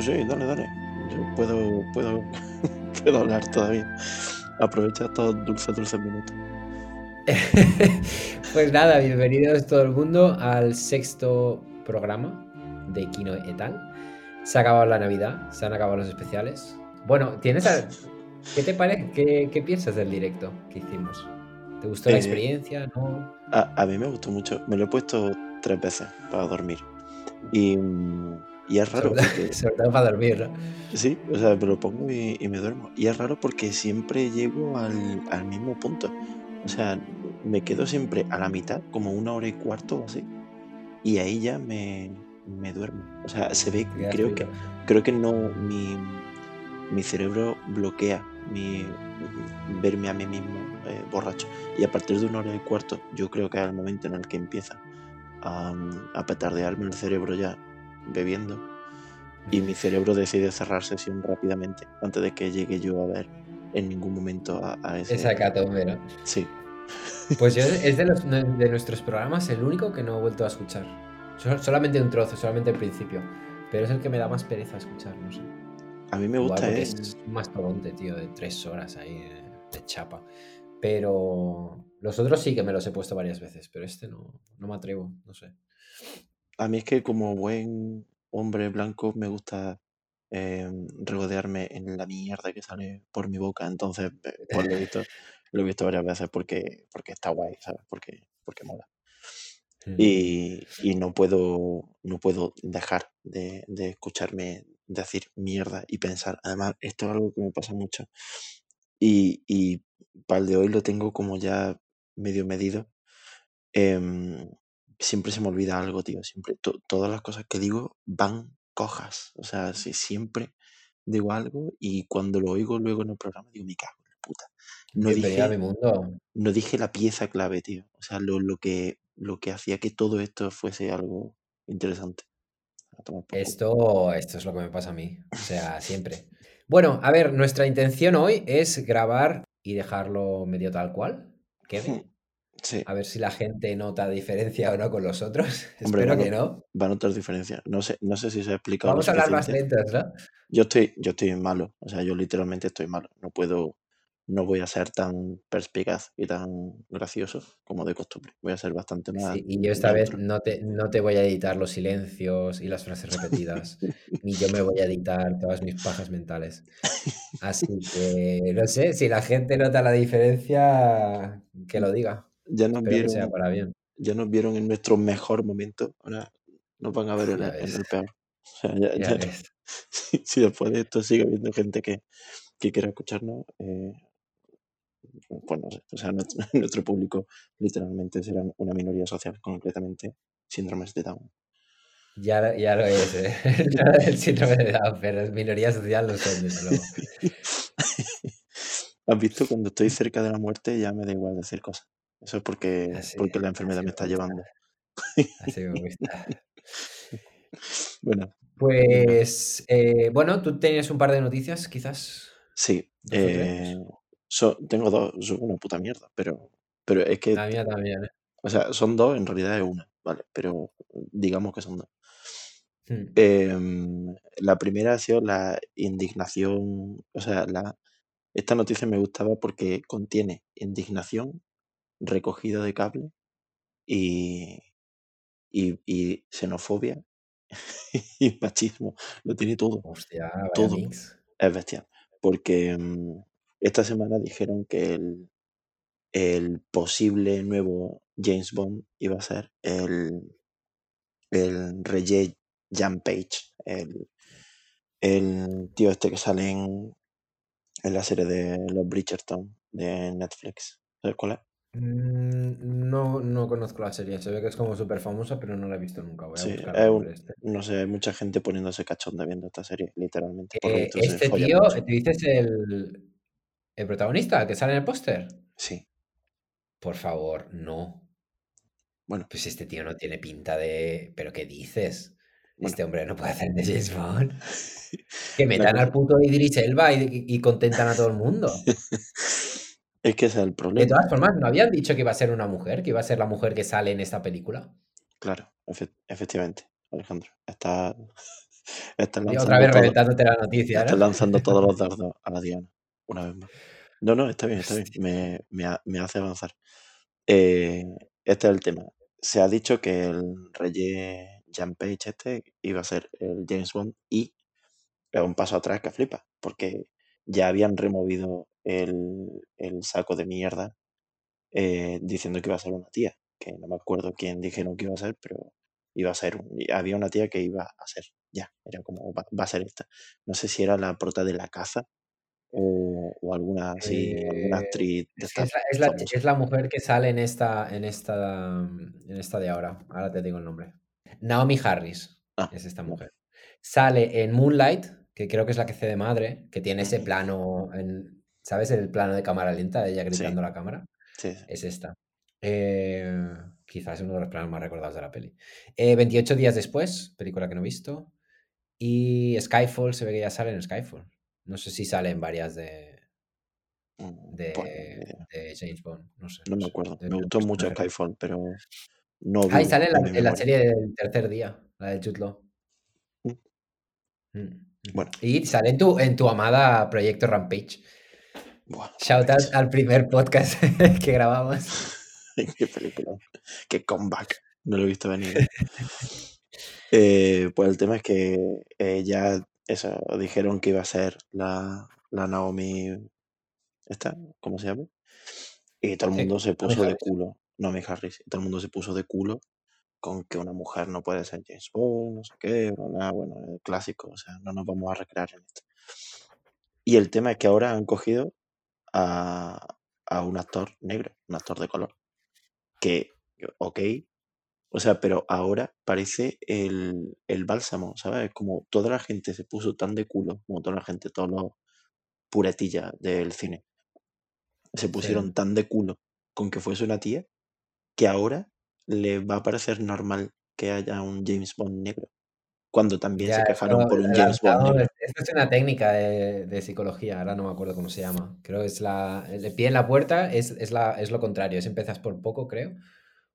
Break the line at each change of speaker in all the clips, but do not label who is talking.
Sí, sí, dale, dale. Yo puedo, puedo, puedo hablar todavía. Aprovecha estos dulces, dulces minutos.
pues nada, bienvenidos todo el mundo al sexto programa de Kino et al. Se ha acabado la Navidad, se han acabado los especiales. Bueno, ¿tienes a- ¿qué te parece? ¿Qué, qué piensas del directo que hicimos? ¿Te gustó la
Eh,
experiencia? ¿No?
A, a mí me gustó mucho. Me lo he puesto tres veces para dormir. Y, mm, y es raro
Sobre,
porque...
sobre todo para dormir, ¿no?
Sí, o sea, me lo pongo y, y me duermo. Y es raro porque siempre llego al, al mismo punto. O sea, me quedo siempre a la mitad, como una hora y cuarto o así. Y ahí ya me, me duermo. O sea, se ve, creo que, creo que no, mi, mi cerebro bloquea mi, verme a mí mismo eh, borracho. Y a partir de una hora y cuarto, yo creo que es el momento en el que empieza a, a petardearme el cerebro ya bebiendo y mi cerebro decide cerrar sesión rápidamente antes de que llegue yo a ver en ningún momento a, a ese.
Esa catombe, ¿no?
Sí,
Pues yo es de, los- de nuestros programas el único que no he vuelto a escuchar. Sol- Solamente un trozo, solamente el principio. Pero es el que me da más pereza escuchar, no sé.
a mí me gusta
porque
es.
un mastodonte, tío, de tres horas ahí de, de chapa. Pero los otros sí que me los he puesto varias veces, pero este no, no me atrevo, no sé.
A mí es que como buen hombre blanco me gusta eh, regodearme en la mierda que sale por mi boca. Entonces, eh, pues lo he visto, lo he visto varias veces porque, porque está guay, ¿sabes? Porque, porque mola.
Mm.
Y, y no puedo, no puedo dejar de, de escucharme decir mierda y pensar. Además, esto es algo que me pasa mucho. Y, y para el de hoy lo tengo como ya medio medido. Em, siempre se me olvida algo, tío. Siempre, to- todas las cosas que digo van cojas. O sea, si siempre digo algo y cuando lo oigo luego en el programa digo, me cago en la puta. No
mi
dije,
mundo.
no dije la pieza clave, tío. O sea, lo, lo que, lo que hacía que todo esto fuese algo interesante.
Esto, esto es lo que me pasa a mí, o sea, siempre. Bueno, a ver, nuestra intención hoy es grabar y dejarlo medio tal cual.
Sí,
A ver si la gente nota diferencia o no con los otros.
hombre,
Espero
va
que no.
va a notar diferencia. No sé, no sé si se ha explicado
Vamos a hablar más lentos, ¿no?
Yo estoy, yo estoy malo, o sea, yo literalmente estoy malo. No puedo, no voy a ser tan perspicaz y tan gracioso como de costumbre. Voy a ser bastante más
Sí, y yo esta vez no te, no te voy a editar los silencios y las frases repetidas, ni yo me voy a editar todas mis pajas mentales. Así que, no sé, si la gente nota la diferencia, que lo diga.
Ya nos
Espero que sea
vieron,
para bien.
ya nos vieron en nuestro mejor momento, ahora nos van a ver en el, en el peor. O sea, ya,
ya
ya-
ves.
si, si después de esto sigue habiendo gente que, que quiera escucharnos, eh, pues no sé, o sea, nuestro, nuestro público literalmente será una minoría social, concretamente síndromes de Down.
Ya, lo- ya lo es, ¿eh? El síndrome de Down, pero es minoría social lo son, desde luego.
¿Has visto? Cuando estoy cerca de la muerte ya me da igual decir cosas. Eso es porque,
Así,
porque la enfermedad me está llevando.
así me gusta.
Bueno.
Pues, eh, bueno, tú tenías un par de noticias, quizás,
Sí, eh, so- tengo dos, son una puta mierda, pero, pero es que,
La mía también, ¿eh?
o sea, son dos, en realidad es una, ¿vale? Pero digamos que son dos.
Hmm.
Em, la primera ha sido la indignación, o sea, la, esta noticia me gustaba porque contiene indignación, recogida de cable y, y, y xenofobia y machismo. Lo tiene todo,
Hostia,
todo.
mix.
Es bestial. Porque mm, esta semana dijeron que el, el posible nuevo James Bond iba a ser el, el Regé Jan Page, el, el tío este que sale en, en la serie de los Bridgerton de Netflix. ¿Sabes cuál es?
Mm, No, no conozco la serie, se ve que es como súper famosa, pero no la he visto nunca. Voy a
Sí,
buscar
un-
este.
no sé, hay mucha gente poniéndose cachonda viendo esta serie, literalmente.
Eh, este tío,
mucho.
¿te dices el, el protagonista, el que sale en el póster?
Sí,
Por favor, no.
bueno,
Pues este tío no tiene pinta de... ¿Pero qué dices?
bueno.
Este hombre no puede hacer de James Bond. Que metan al puto Idris Elba y, y contentan a todo el mundo.
es que ese es el
De
problema.
todas formas, ¿no habían dicho que iba a ser una mujer? ¿Que iba a ser la mujer que sale en esta película?
Claro, efe- efectivamente, Alejandro. Está, Estás
Y
lanzando,
otra vez
todo-
reventándote la noticia,
estás
¿no?
lanzando todos los dardos a la diana, una vez más. No, no, está bien, está bien. Me, me me hace avanzar. Eh, este es el tema. Se ha dicho que el Reye Jan Page este iba a ser el James Bond y es un paso atrás que flipa, porque ya habían removido el, el saco de mierda eh, diciendo que iba a ser una tía, que no me acuerdo quién dijeron que iba a ser, pero iba a ser, un- había una tía que iba a ser, ya, era como, va, va a ser esta. No sé si era la prota de La Caza o, o alguna así, alguna
Eh,
actriz de
es, es, la, es, la,
famosas.
es la mujer que sale en esta, en esta, en esta de ahora. Ahora te digo el nombre. Naomi Harris
Ah,
es esta mujer. Sale en Moonlight, que creo que es la que hace de madre, que tiene ese plano, en, ¿sabes? El plano de cámara lenta de ella gritando la cámara.
sí.
Es esta. Eh, quizás es uno de los planos más recordados de la peli. Eh, 28 días después, película que no he visto. Y Skyfall, se ve que ya sale en Skyfall. No sé si sale en varias de,
Mm,
de,
Pues
de James Bond. No sé.
No
no
me acuerdo.
De
Me gustó mucho. Skyfall, pero no
Ah,
vivo
sale en la,
en
serie del tercer día, la de.
Mm.
Mm, ujú.
Bueno,
Y sale en tu, en tu amada Proyecto Rampage.
buah,
Shout out al primer podcast que grabamos.
Qué película. Qué comeback. No lo he visto venir. ¿eh? Pues el tema es que eh, ya eso, dijeron que iba a ser la, la Naomi esta, ¿cómo se llama? Y todo el
Sí,
mundo se
Naomi
puso de
Harris.
culo. Naomi Harris. Y todo el mundo se puso de culo con que una mujer no puede ser James Bond, no sé qué, bla, bla, bueno, el clásico, o sea, no nos vamos a recrear en esto. Y el tema es que ahora han cogido a, a un actor negro, un actor de color, que, ok, o sea, pero ahora parece el, el bálsamo, ¿sabes? Como toda la gente se puso tan de culo, como toda la gente, todos los puretillas del cine, se pusieron
Sí.
tan de culo con que fuese una tía, que ahora le va a parecer normal que haya un James Bond negro. Cuando también
Ya,
se quejaron por un James Bond negro.
es- esto es una técnica de, de psicología, ahora no me acuerdo cómo se llama. Creo que es la. El pie en la puerta es, es, la, es lo contrario, es empiezas por poco, creo.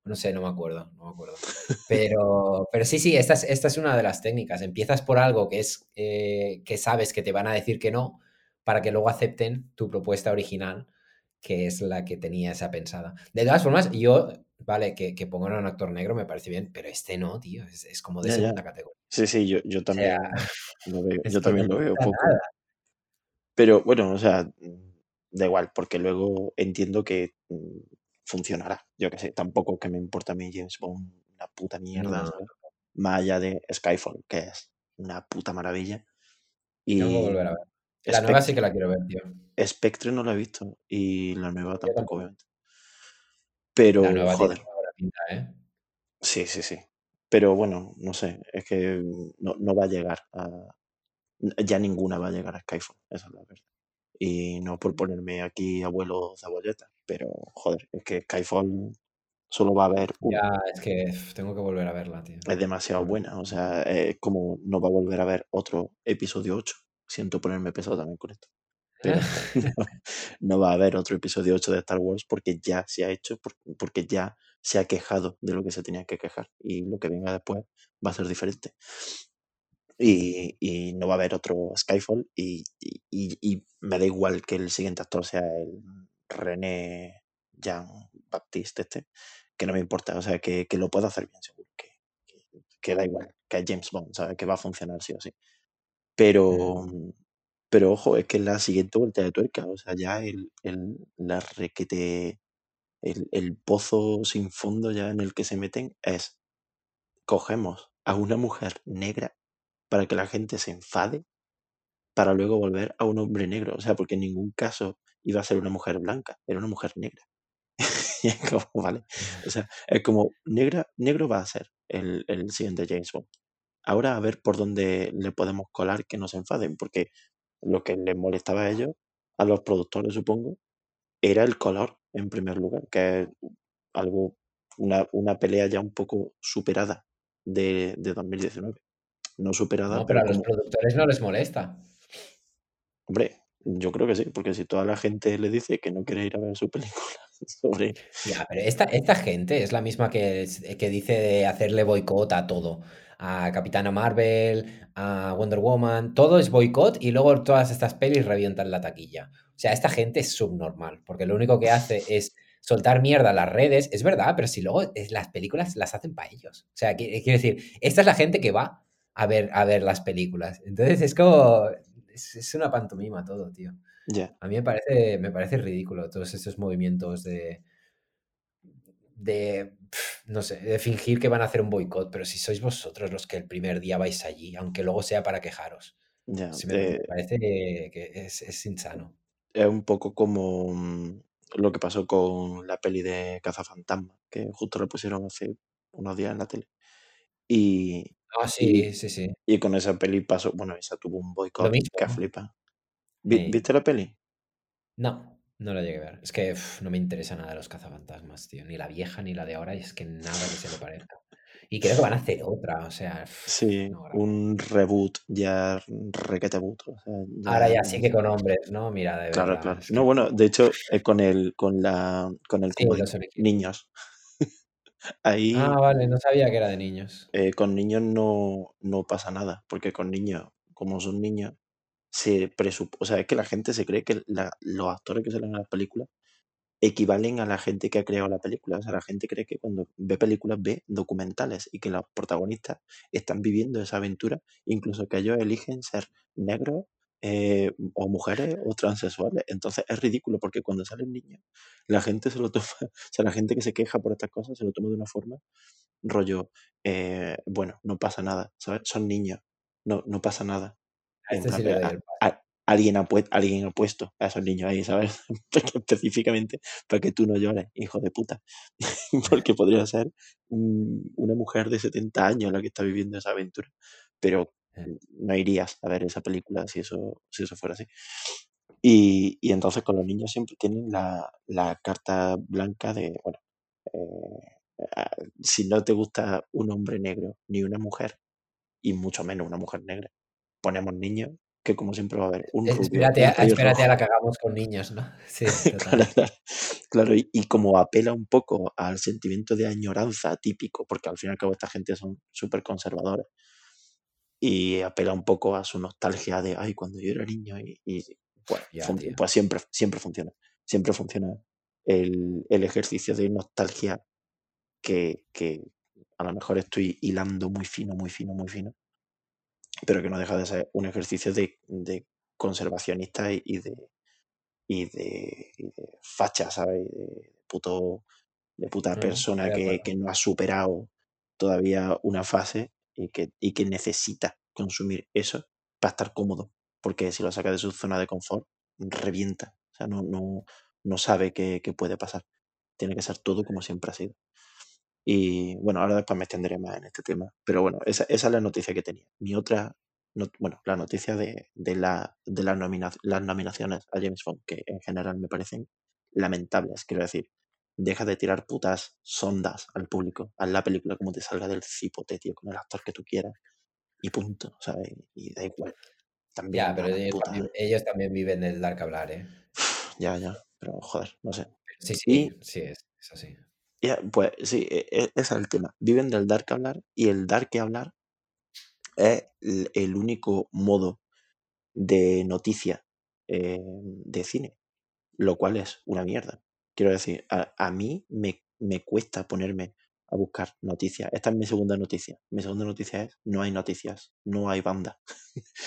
No sé, no me acuerdo, no me acuerdo. Pero, pero sí, sí, esta es, esta es una de las técnicas. Empiezas por algo que es eh, que sabes que te van a decir que no, para que luego acepten tu propuesta original, que es la que tenía esa pensada. De todas formas, yo, vale, que, que pongan a un actor negro me parece bien, pero este no, tío, es, es como de
Ya, ya.
segunda categoría.
Sí, sí, yo, yo
O
también
sea,
lo veo, yo
que
también
no
lo veo poco.
nada.
Pero bueno, o sea, da igual, porque luego entiendo que mm, funcionará. Yo qué sé, tampoco que me importa a mí James Bond una puta mierda,
No.
Más allá de Skyfall, que es una puta maravilla.
que
Y
volver a ver. La nueva sí que la quiero ver, tío.
Spectre no la he visto y la nueva tampoco,
tampoco. La
Pero,
nueva tiene
joder,
pinta, ¿eh?
sí, sí, sí. Pero bueno, no sé, es que no, no va a llegar a... Ya ninguna va a llegar a Skyfall, esa es la verdad. Y no por ponerme aquí abuelo cebolleta, pero joder, es que Skyfall solo va a haber una.
Ya, es que tengo que volver a verla, tío.
Es demasiado buena, o sea, es como no va a volver a ver otro episodio 8. Siento ponerme pesado también con esto. Pero no, no va a haber otro episodio 8 de Star Wars porque ya se ha hecho, por- porque ya se ha quejado de lo que se tenía que quejar. Y lo que venga después va a ser diferente. Y, y no va a haber otro Skyfall y, y- y- y me da igual que el siguiente actor sea el René Jean Baptiste este, que no me importa, o sea, que, que lo pueda hacer bien seguro, que, que, que da igual, que es James Bond, ¿sabes? Que va a funcionar sí o sí. Pero. Pero ojo, es que es la siguiente vuelta de tuerca, o sea, ya el, el, la requete, el, el pozo sin fondo ya en el que se meten es, cogemos a una mujer negra para que la gente se enfade para luego volver a un hombre negro. O sea, porque en ningún caso iba a ser una mujer blanca, era una mujer negra. y es como, vale. O sea, es como, negra, negro va a ser el, el siguiente James Bond. Ahora a ver por dónde le podemos colar que no se enfaden, porque lo que les molestaba a ellos, a los productores supongo, era el color en primer lugar, que es algo, una, una pelea ya un poco superada de, de 2019. No superada,
No, pero a los
como,
productores no les molesta.
Hombre, yo creo que sí, porque si toda la gente le dice que no quiere ir a ver su película sobre...
Ya, pero esta, esta gente es la misma que, que dice de hacerle boicot a todo. A Capitana Marvel, a Wonder Woman, todo es boicot y luego todas estas pelis revientan la taquilla. O sea, esta gente es subnormal, porque lo único que hace es soltar mierda a las redes. Es verdad, pero si luego es- las películas las hacen para ellos. O sea, qui- quiero decir, esta es la gente que va a ver, a ver las películas. Entonces es como... Es, es una pantomima todo, tío.
Ya,
A mí me parece, me parece ridículo todos estos movimientos de de, no sé, de fingir que van a hacer un boicot, pero si sois vosotros los que el primer día vais allí, aunque luego sea para quejaros.
ya.
Se me, me
eh,
parece que, es, es insano.
es un poco como mm, lo que pasó con la peli de Cazafantasmas, que justo lo pusieron hace unos días en la tele. Y,
Ah,
y,
sí, sí, sí.
y con esa peli pasó, bueno, esa tuvo un boicot que flipa. ¿Viste la peli?
No, no la llegué a ver. Es que no me interesa nada de los cazafantasmas, tío. Ni la vieja ni la de ahora, y es que nada que se le parezca. Y creo que van a hacer otra, o sea,
Sí,
no,
un reboot, ya requete boot. O sea,
Ahora
ya,
ya sí que con hombres, ¿no? Mira, de
claro,
verdad.
claro.
es que
No, bueno, de hecho, eh, con el, con la, con el
sí, los
niños. Ahí
Ah, vale, no sabía que era de niños.
eh, con niños no, no pasa nada, porque con niños, como son niños, se presupone, o sea, es que la gente se cree que los actores que salen en las películas equivalen a la gente que ha creado la película. O sea, la gente cree que cuando ve películas ve documentales y que los protagonistas están viviendo esa aventura, incluso que ellos eligen ser negros eh, o mujeres o transexuales. Entonces es ridículo porque cuando salen niños, la gente se lo toma, o sea, la gente que se queja por estas cosas se lo toma de una forma rollo, eh, bueno, no pasa nada, ¿sabes? Son niños, no, no pasa nada. En
este
plan a- alguien, ha pue- alguien ha puesto a esos niños ahí, ¿sabes? Específicamente para que tú no llores, hijo de puta. Porque podría ser un- una mujer de 70 años la que está viviendo esa aventura. Pero no irías a ver esa película si eso, si eso fuera así. Y, y entonces con los niños siempre tienen la, la carta blanca de, bueno, eh, si no te gusta un hombre negro ni una mujer, y mucho menos una mujer negra, ponemos niños, que como siempre va a haber un rubio,
Espérate,
un
a, espérate a la que hagamos con niños, ¿no? Sí,
Claro, claro, claro, y, y como apela un poco al sentimiento de añoranza típico, porque al fin y al cabo esta gente son súper conservadores, y apela un poco a su nostalgia de, ay, cuando yo era niño, y, y, pues,
Ya,
pues siempre, siempre funciona, siempre funciona el, el ejercicio de nostalgia que, que a lo mejor estoy hilando muy fino, muy fino, muy fino, pero que no deja de ser un ejercicio de, de conservacionista y, y de, y de, y de facha, ¿sabes? Y de puto, de puta persona que, que no ha superado todavía una fase y que, y que necesita consumir eso para estar cómodo, porque si lo saca de su zona de confort, revienta, o sea, no, no, no sabe qué, qué puede pasar. Tiene que ser todo como siempre ha sido. Y bueno, ahora después me extenderé más en este tema. Pero bueno, esa, esa es la noticia que tenía. Mi otra, no- bueno, la noticia de, de, la, de las, nomina- las nominaciones a James Bond, que en general me parecen lamentables. Quiero decir, deja de tirar putas sondas al público. Haz la película como te salga del cipote, tío, con el actor que tú quieras. Y punto, ¿sabes? Y da igual. También
Ya, pero ellos también, ellos también viven del dar que hablar, ¿eh?
Ya, ya. Pero joder, no sé.
Sí, sí,
Y
sí, es, es así.
Ya, pues sí, e- e- ese es el tema. Viven del dar que hablar y el dar que hablar es el, único modo de noticia eh, de cine, lo cual es una mierda. Quiero decir, a, a mí me, me cuesta ponerme a buscar noticias. Esta es mi segunda noticia. Mi segunda noticia es, no hay noticias, no hay banda.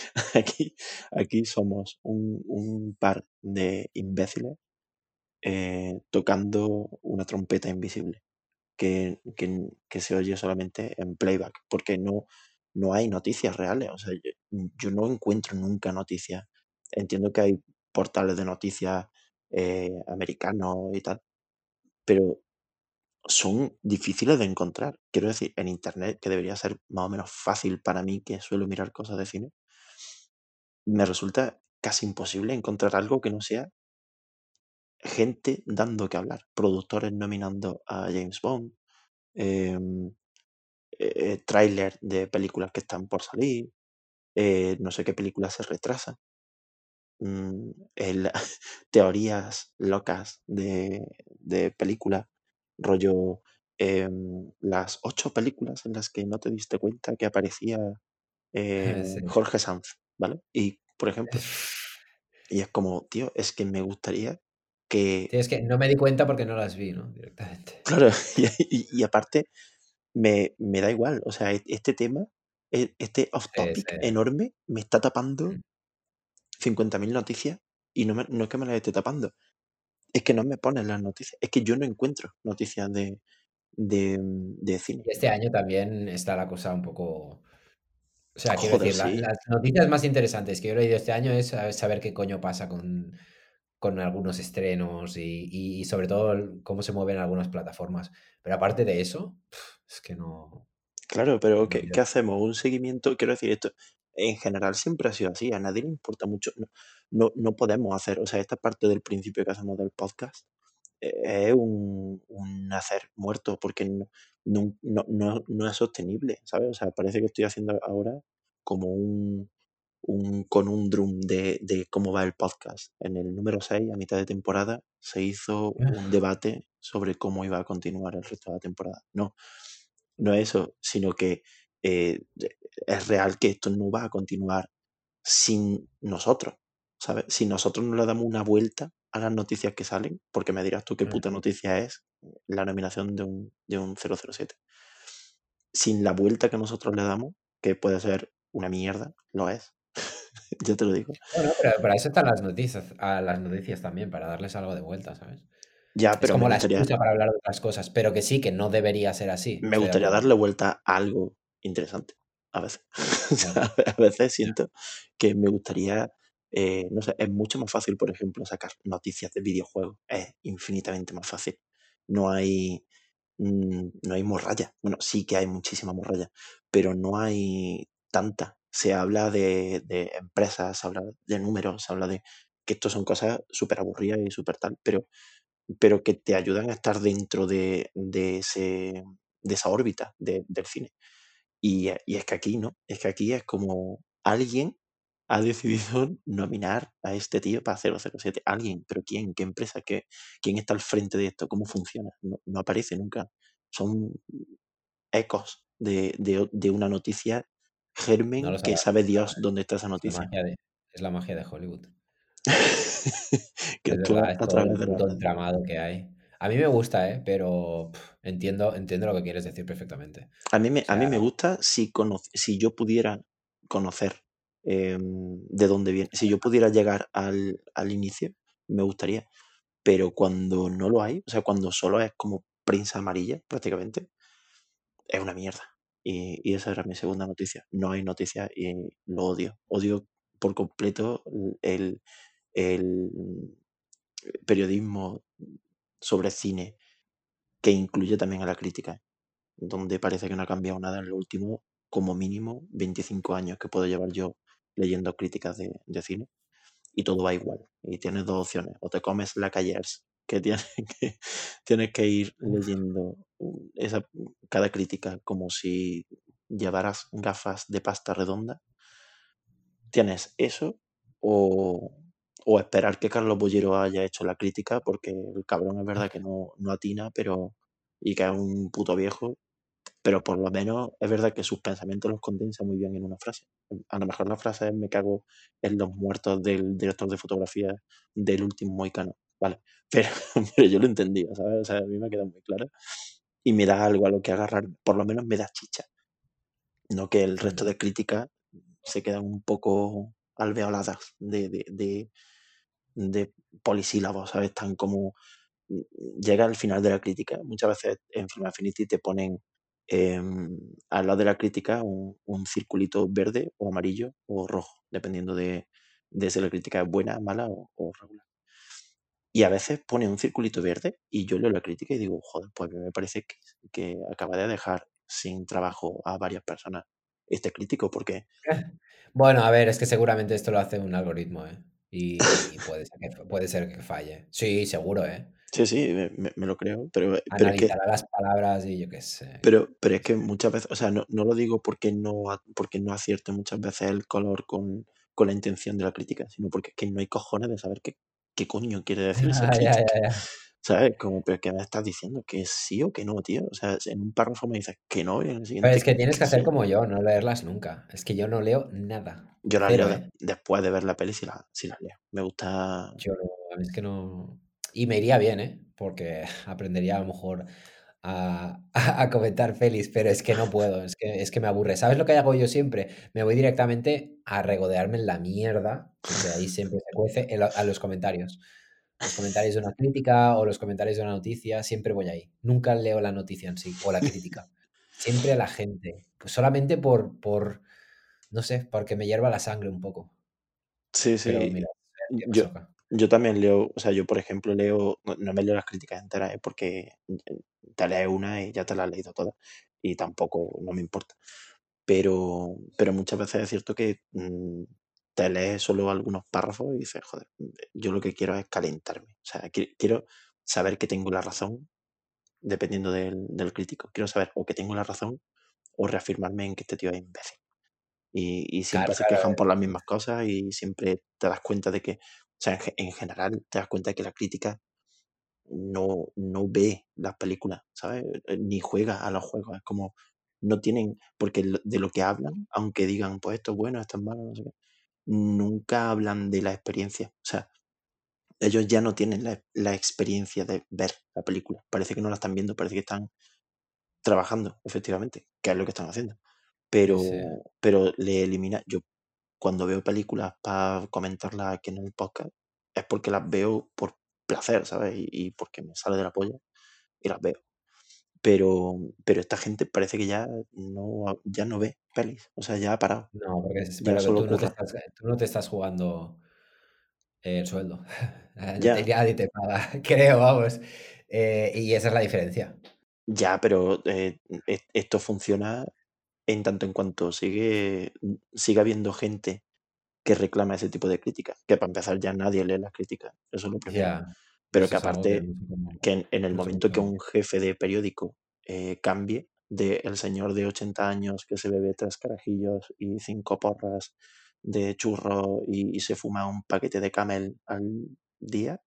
aquí, aquí somos un, un par de imbéciles eh, tocando una trompeta invisible que, que, se oye solamente en playback, porque no, no hay noticias reales. O sea, yo, yo no encuentro nunca noticias. Entiendo que hay portales de noticias eh, americanos y tal, pero son difíciles de encontrar. Quiero decir, en internet, que debería ser más o menos fácil para mí, que suelo mirar cosas de cine, me resulta casi imposible encontrar algo que no sea gente dando que hablar, productores nominando a James Bond, em, eh, tráiler de películas que están por salir, eh, no sé qué películas se retrasan. mm, el- teorías locas de, de películas, rollo em, las ocho películas en las que no te diste cuenta que aparecía eh,
Sí.
Jorge Sanz, ¿vale? Y, por ejemplo, y es como, tío, es que me gustaría que,
Sí, es que no me di cuenta porque no las vi, ¿no? Directamente.
claro, y, aparte me, me da igual, o sea, e- este tema, e- este off
Sí,
topic
sí.
enorme me está tapando
Mm.
50.000 noticias y no, me- no es que me las esté tapando, es que no me ponen las noticias, es que yo no encuentro noticias de, de, de cine.
Este año también está la cosa un poco... O sea, quiero
Joder,
decir, la- las noticias más interesantes que yo he leído este año es saber qué coño pasa con, con algunos estrenos y, y- y sobre todo el- cómo se mueven algunas plataformas. Pero aparte de eso, es que no...
claro, pero
no
¿qué, qué hacemos? Un seguimiento, quiero decir, esto en general siempre ha sido así, a nadie le importa mucho, no, no, no podemos hacer, o sea, esta parte del principio que hacemos del podcast eh, es un, un hacer muerto porque no, no, no es sostenible, ¿sabes? O sea, parece que estoy haciendo ahora como un, un con un drum de, de cómo va el podcast. En el número 6, a mitad de temporada, se hizo un debate sobre cómo iba a continuar el resto de la temporada. No, no es eso, sino que eh, es real que esto no va a continuar sin nosotros, ¿sabes? Si nosotros no le damos una vuelta a las noticias que salen, porque me dirás tú qué puta noticia es la nominación de un, de un 007. Sin la vuelta que nosotros le damos, que puede ser una mierda, lo es. Yo te lo digo.
Bueno, pero para eso están las noticias, a las noticias también, para darles algo de vuelta, ¿sabes?
Ya,
Es
pero
como
me
la
gustaría,
excusa para hablar de otras cosas, pero que sí, que no debería ser así.
me gustaría darle vuelta a algo interesante. A veces. A veces siento que me gustaría, eh, no sé, es mucho más fácil, por ejemplo, sacar noticias de videojuegos. Es infinitamente más fácil. No hay, mm, no hay morralla. Bueno, sí que hay muchísima morralla, pero no hay tanta. Se habla de, de empresas, se habla de números, se habla de que esto son cosas súper aburridas y súper tal, pero, pero que te ayudan a estar dentro de, de, ese, de esa órbita de- del cine. Y, y es que aquí no, es que aquí es como alguien ha decidido nominar a este tío para 007. Alguien, pero ¿quién? ¿Qué empresa? ¿Qué, ¿Quién está al frente de esto? ¿Cómo funciona? No, aparece nunca. Son ecos de, de, una noticia
No
germen que sabe Dios dónde está esa
la
noticia.
de, es la magia de Hollywood.
que
Es
actúa
verdad, es todo el puto entramado que hay. A mí me gusta, ¿eh? Pero entiendo, entiendo lo que quieres decir perfectamente.
A mí me,
O
a mí me gusta si, cono- si yo pudiera conocer em, de dónde viene. Si yo pudiera llegar al, al inicio, me gustaría. Pero cuando no lo hay, o sea, cuando solo es como prensa amarilla, prácticamente, es una mierda. Y, esa era mi segunda noticia. No hay noticias y lo odio. Odio por completo el, el periodismo sobre cine que incluye también a la crítica, donde parece que no ha cambiado nada en los últimos, como mínimo, 25 años que puedo llevar yo leyendo críticas de, de cine y todo va igual. Y tienes dos opciones. O te comes la Callers, que tienes que, tienes que ir leyendo uh, esa, cada crítica como si llevaras gafas de pasta redonda. Tienes eso o, o esperar que Carlos Bollero haya hecho la crítica, porque el cabrón es verdad que no, no atina, pero y que es un puto viejo, pero por lo menos es verdad que sus pensamientos los condensa muy bien en una frase. A lo mejor la frase es me cago en los muertos del director de fotografía del último Moicano, ¿vale? Pero, pero yo lo entendí, ¿sabes? O sea, a mí me ha quedado muy claro y me da algo a lo que agarrar, por lo menos me da chicha. No que el resto
mm,
de críticas se quedan un poco alveoladas de, de, de, de polisílabos, ¿sabes? Están como llega al final de la crítica. Muchas veces en Film Affinity te ponen eh, al lado de la crítica un, un, circulito verde o amarillo o rojo, dependiendo de, de si la crítica es buena, mala o, o, regular. Y a veces pone un circulito verde y yo leo la crítica y digo, joder, pues me parece que, que acaba de dejar sin trabajo a varias personas este crítico, porque...
Bueno, a ver, es que seguramente esto lo hace un algoritmo, ¿eh? Y, y puede, ser que, puede ser que falle. Sí, seguro, ¿eh?
Sí, sí, me, me lo creo, pero, pero es que,
las palabras y yo qué sé.
pero, pero es que muchas veces, o sea, no, no lo digo porque no, porque no acierte muchas veces el color con, con la intención de la crítica, sino porque es que no hay cojones de saber qué, qué coño quiere decir
ya, ya.
¿Sabes? Como, pero ¿qué me estás diciendo? ¿Que sí o que no, tío? O sea, en un párrafo me dices que no y en el
Pero es que tienes que
que
hacer
sí.
como yo, no leerlas nunca. Es que yo no leo nada.
Yo la
Cero,
leo de-
¿eh?
después de ver la peli si la, si la leo. Me gusta...
Yo no, es que no. Y me iría bien, ¿eh? Porque aprendería a lo mejor a, a- comentar pelis, pero es que no puedo, es que, es que me aburre. ¿Sabes lo que hago yo siempre? Me voy directamente a regodearme en la mierda, porque ahí siempre se cuece, en lo- a los comentarios. Los comentarios de una crítica o los comentarios de una noticia, siempre voy ahí. Nunca leo la noticia en sí o la crítica. Siempre a la gente. Pues solamente por, por, no sé, porque me hierva la sangre un poco.
Sí,
Pero
sí.
mira, ¿qué
Yo? Yo también leo, o sea, yo por ejemplo leo, no, no me leo las críticas enteras, ¿eh? porque te lees una y ya te la has leído toda y tampoco no me importa. Pero, pero muchas veces es cierto que mm, te lees solo algunos párrafos y dices, joder, yo lo que quiero es calentarme. O sea, qui- quiero saber que tengo la razón dependiendo del, del crítico. Quiero saber o que tengo la razón o reafirmarme en que este tío es imbécil. Y, y siempre se
claro.
quejan por las mismas cosas y siempre te das cuenta de que, sea, en, ge- en general te das cuenta de que la crítica no, no ve las películas, ¿sabes? Eh, Ni juega a los juegos. Es como, no tienen, porque de lo que hablan, aunque digan, pues esto es bueno, esto es malo, no sé qué, nunca hablan de la experiencia. O sea, ellos ya no tienen la, la experiencia de ver la película. Parece que no la están viendo, parece que están trabajando, efectivamente, que es lo que están haciendo. Pero,
Sí.
pero le elimina. Yo cuando veo películas para comentarlas aquí en el podcast, es porque las veo por placer, ¿sabes? Y, y porque me sale de la polla y las veo. Pero, pero esta gente parece que ya no, ya no ve pelis. O sea, ya ha parado.
No, porque es, pero tú no te estás, tú no te estás jugando el sueldo.
Ya,
Nadie te paga, creo, vamos. Eh, y esa es la diferencia.
ya, pero eh, e- esto funciona en tanto en cuanto sigue, sigue habiendo gente que reclama ese tipo de críticas. Que para empezar ya nadie lee las críticas. Eso es lo primero. Pero
eso
que aparte, que en, en el momento que un jefe de periódico eh, cambie de el señor de 80 años que se bebe tres carajillos y cinco porras de churro y, y se fuma un paquete de camel al día,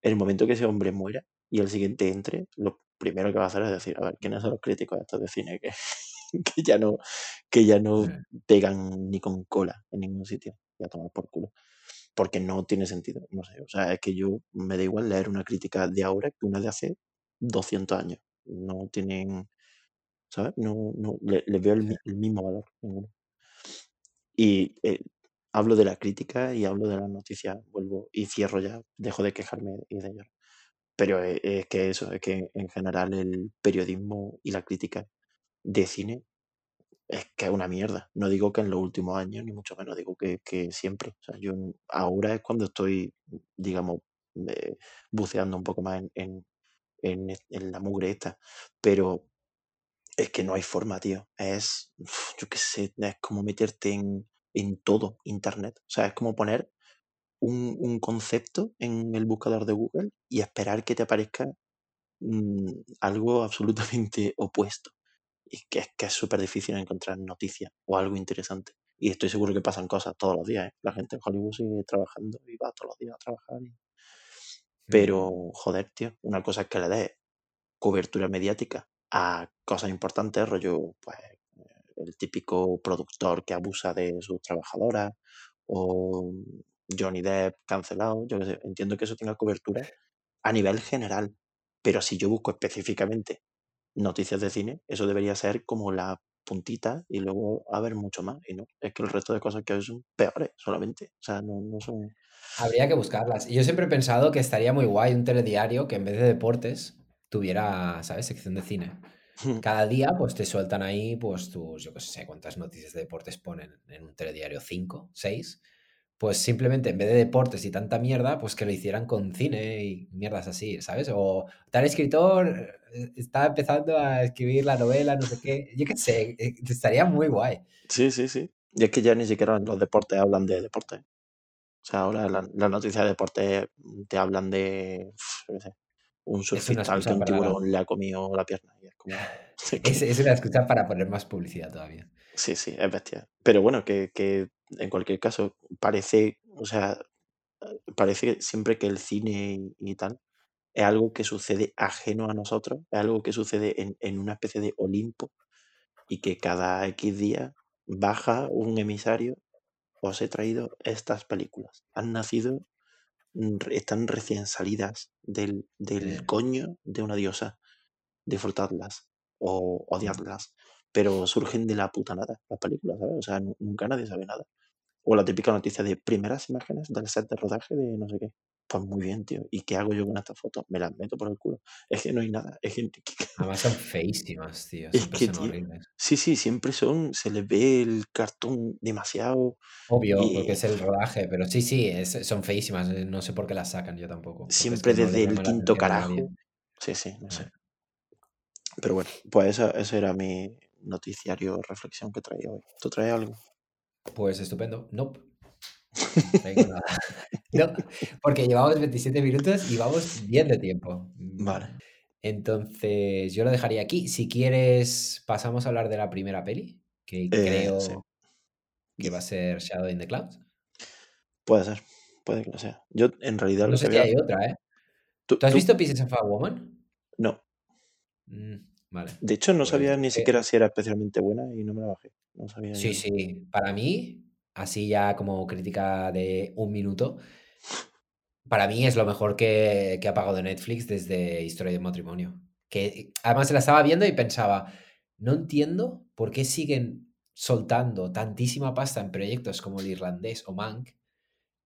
en el momento que ese hombre muera y el siguiente entre, lo primero que va a hacer es decir, a ver, ¿quiénes son los críticos estos de cine que, que ya no, que ya no
Eh,
pegan ni con cola en ningún sitio? Y a tomar por culo porque no tiene sentido, no sé, o sea, es que yo me da igual leer una crítica de ahora que una de hace 200 años, no tienen, ¿sabes? No, no, le, le veo el, el mismo valor, ninguno. Y eh, hablo de la crítica y hablo de las noticias, vuelvo y cierro ya, dejo de quejarme y de llorar. Pero es, es que eso, es que en general el periodismo y la crítica de cine es que es una mierda. No digo que en los últimos años, ni mucho menos, digo que, que siempre. O sea, yo ahora es cuando estoy, digamos, eh, buceando un poco más en, en, en la mugre esta. Pero es que no hay forma, tío. Es, yo qué sé, es como meterte en, en todo Internet. O sea, es como poner un, un concepto en el buscador de Google y esperar que te aparezca mm, algo absolutamente opuesto. Y que es que es súper difícil encontrar noticias o algo interesante. Y estoy seguro que pasan cosas todos los días. ¿eh? La gente en Hollywood sigue trabajando y va todos los días a trabajar. y-. Pero, joder, tío, una cosa es que le des cobertura mediática a cosas importantes, rollo, pues, el típico productor que abusa de sus trabajadoras o Johnny Depp cancelado, yo sé, entiendo que eso tenga cobertura a nivel general, pero si yo busco específicamente noticias de cine, eso debería ser como la puntita y luego haber mucho más, y no, es que el resto de cosas que hay son peores solamente, o sea, no, no son...
Habría que buscarlas. Y yo siempre he pensado que estaría muy guay un telediario que en vez de deportes tuviera, ¿sabes? Sección de cine. Cada día, pues te sueltan ahí, pues tus, yo qué sé, cuántas noticias de deportes ponen en un telediario, cinco, seis. Pues simplemente en vez de deportes y tanta mierda, pues que lo hicieran con cine y mierdas así, ¿sabes? O tal escritor eh, está empezando a escribir la novela, no sé qué. Yo qué sé, eh, estaría muy guay.
Sí, sí, sí. Y es que ya ni siquiera los deportes hablan de deportes. O sea, ahora la- las noticias de deportes te hablan de, sé, un surfista al que un tiburón le ha comido la pierna. Y es como, es
una excusa para poner más publicidad todavía.
sí, sí, es bestia. Pero bueno, que, que en cualquier caso, parece, o sea, parece siempre que el cine y, tal es algo que sucede ajeno a nosotros, es algo que sucede en, en una especie de Olimpo y que cada X días baja un emisario, os he traído estas películas. Han nacido, mm, están recién salidas del, del coño de una diosa. Disfrutadlas o
Mm.
odiadlas, pero surgen de la puta nada las películas, ¿sabes? O sea, nu- nunca nadie sabe nada. O la típica noticia de primeras imágenes del set de rodaje de no sé qué. Pues muy bien, tío. ¿Y qué hago yo con estas fotos? Me las meto por el culo. Es que no hay nada. Es que,
Además son feísimas, tío.
es
Siempre
que,
son
tío.
horribles.
Sí, sí, siempre son. Se les ve el cartón demasiado.
Obvio, porque
Y
es el rodaje, pero sí, sí, es- son feísimas. eh, No sé por qué las sacan yo tampoco. Porque es
siempre
que no
desde el
llama la
quinto carajo. Sí, sí, no sé.
Eh,
Pero bueno, pues esa, ese era mi noticiario reflexión que traía hoy. ¿Tú traes algo?
Pues estupendo. Nope. No traigo nada. No, porque llevamos 27 minutos y vamos bien de tiempo. Mm,
Vale.
Entonces, yo lo dejaría aquí. Si quieres, pasamos a hablar de la primera peli, que
Eh,
creo
sí.
que va a ser Shadow in the Clouds.
Puede ser, puede que lo sea. Yo en realidad
No
lo
sé
que
si
había...
hay otra, ¿eh?
¿Tú,
¿Tú has
tú-
visto Pieces of a Woman?
No,
Mm, vale.
de hecho no
Pues
sabía ni
que-
siquiera si era especialmente buena y no me la bajé. No sabía
Sí, sí. Para mí, así ya como crítica de un minuto, para mí es lo mejor que, que ha pagado Netflix desde Historia de matrimonio. Que además la estaba viendo y pensaba, no entiendo por qué siguen soltando tantísima pasta en proyectos como el irlandés o Mank,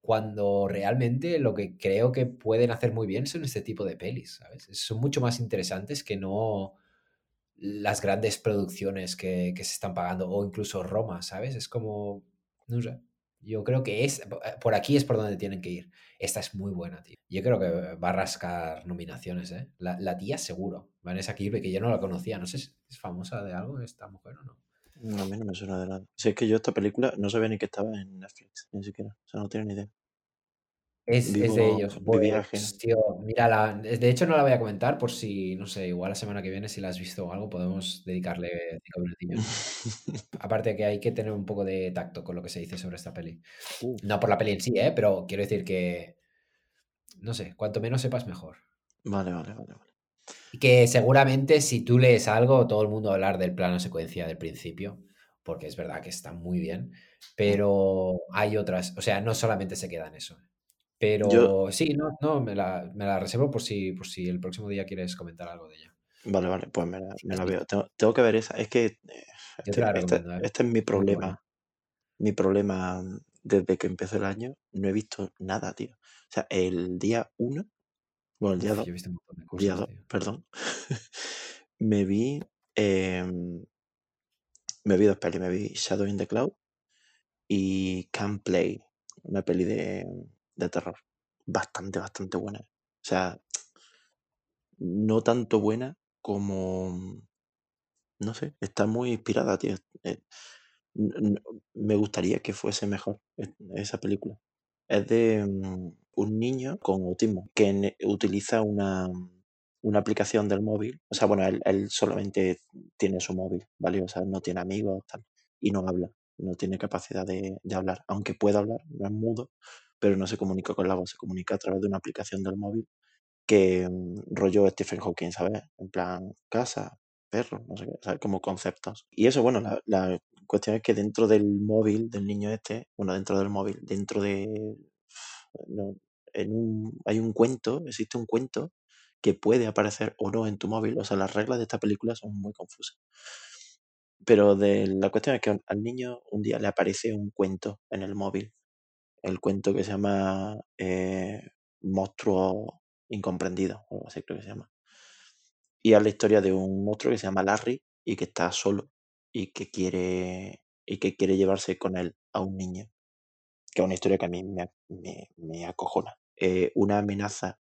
cuando realmente lo que creo que pueden hacer muy bien son este tipo de pelis, ¿sabes? Son mucho más interesantes que no las grandes producciones que, que se están pagando o incluso Roma, ¿sabes? Es como, no sé, yo creo que es, por aquí es por donde tienen que ir. Esta es muy buena, tío. Yo creo que va a rascar nominaciones, ¿eh? La, la tía seguro, Vanessa Kirby, que yo no la conocía, no sé si es famosa de algo esta mujer o no.
No, a mí no me suena de nada. Si es que yo esta película no sabía ni que estaba en Netflix, ni siquiera. O sea, no tengo ni idea.
Es, es de ellos. Pues, tío, mírala. De hecho, no la voy a comentar por si, no sé, igual la semana que viene, si la has visto o algo, podemos dedicarle cinco minutillos. Aparte que hay que tener un poco de tacto con lo que se dice sobre esta peli.
Uh,
No por la peli en sí, ¿eh? Pero quiero decir que, no sé, cuanto menos sepas, mejor.
vale, vale, vale, vale.
Y que seguramente si tú lees algo, todo el mundo va a hablar del plano secuencia del principio, porque es verdad que está muy bien, pero hay otras, o sea, no solamente se queda en eso. Pero
Yo-
sí, no, no, me la, me la reservo por si, por si el próximo día quieres comentar algo de ella.
Vale, vale, pues me la, me la
Sí.
veo. Tengo, tengo que ver esa. Es que eh, este, este-
¿eh?
este es mi problema. Mi problema desde que empezó el año, no he visto nada, tío. O sea, el día 1, bueno, el día
Uf,
2,
yo he visto un montón de
día
cosas,
2,
tío.
perdón, me vi, em, me vi dos pelis, me vi Shadow in the Cloud y Can Play, una peli de, de terror, bastante, bastante buena. O sea, no tanto buena como, no sé, está muy inspirada, tío. Eh, me gustaría que fuese mejor esa película. Es de mm, un niño con autismo que utiliza una, una aplicación del móvil. O sea, bueno, él, solamente tiene su móvil, ¿vale? O sea, no tiene amigos y no habla, no tiene capacidad de, de hablar. Aunque puede hablar, no es mudo, pero no se comunica con la voz, se comunica a través de una aplicación del móvil que mm, rollo Stephen Hawking, ¿sabes? En plan, casa, perro, no sé qué, ¿sabes? Como conceptos. Y eso, bueno, la, la cuestión es que dentro del móvil del niño este, bueno, dentro del móvil, dentro de... no, en un, hay un cuento, existe un cuento que puede aparecer o no en tu móvil. O sea, las reglas de esta película son muy confusas. Pero de, la cuestión es que al niño un día le aparece un cuento en el móvil. El cuento que se llama eh, Monstruo Incomprendido, o así creo que se llama. Y es la historia de un monstruo que se llama Larry y que está solo y que quiere, y que quiere llevarse con él a un niño. Que es una historia que a mí me, me, me acojona. Eh, una amenaza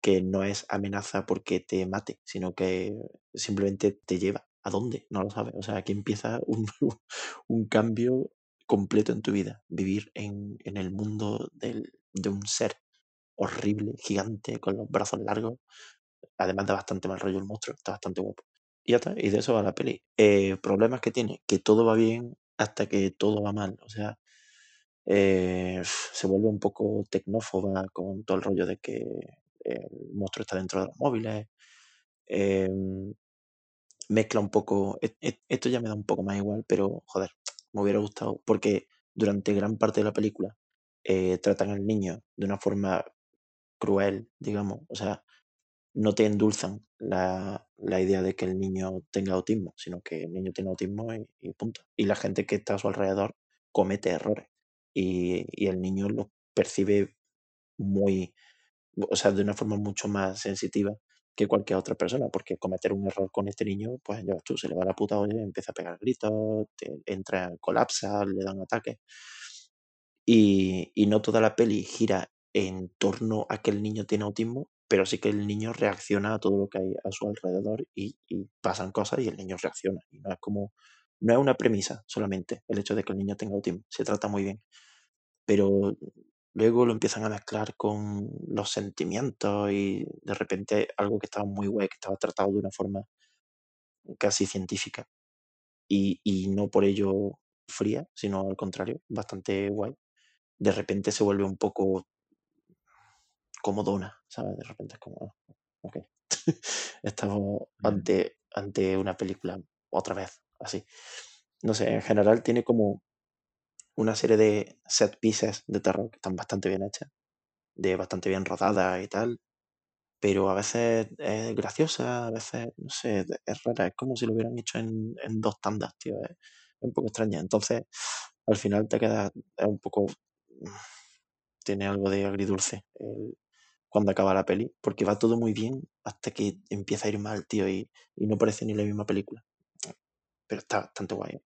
que no es amenaza porque te mate, sino que simplemente te lleva. ¿A dónde? No lo sabes. O sea, aquí empieza un, un cambio completo en tu vida. Vivir en, en el mundo del- de un ser horrible, gigante, con los brazos largos. Además da bastante mal rollo el monstruo, está bastante guapo. Y ya está, y de eso va la peli. Eh, problemas que tiene, que todo va bien hasta que todo va mal. O sea, eh, se vuelve un poco tecnófoba con todo el rollo de que el monstruo está dentro de los móviles. em, mezcla un poco. e- e- Esto ya me da un poco más igual, pero joder, me hubiera gustado. Porque durante gran parte de la película eh, tratan al niño de una forma cruel, digamos. O sea, no te endulzan la, la idea de que el niño tenga autismo, sino que el niño tiene autismo y, punto. Y la gente que está a su alrededor comete errores. Y, y el niño los percibe muy, o sea, de una forma mucho más sensitiva que cualquier otra persona, porque cometer un error con este niño, pues ya tú, se le va la puta olla, empieza a pegar gritos, entra, colapsa, le dan ataques. Y, y no toda la peli gira en torno a que el niño tiene autismo, pero sí que el niño reacciona a todo lo que hay a su alrededor y, pasan cosas y el niño reacciona. No es como, no es una premisa solamente el hecho de que el niño tenga autismo, se trata muy bien. Pero luego lo empiezan a mezclar con los sentimientos y de repente algo que estaba muy guay, que estaba tratado de una forma casi científica y, y no por ello fría, sino al contrario, bastante guay. De repente se vuelve un poco comodona, ¿sabes? De repente es como, ok, estamos
Ya,
ante, ante una película otra vez, así. No sé, en general tiene como una serie de set pieces de terror que están bastante bien hechas, de bastante bien rodadas y tal, pero a veces es graciosa, a veces, no sé, es rara, es como si lo hubieran hecho en, dos tandas, tío, es, un poco extraña. Entonces, al final te queda, es un poco, tiene algo de agridulce cuando acaba la peli, porque va todo muy bien hasta que empieza a ir mal, tío, y, y no parece ni la misma película. Pero está bastante guay.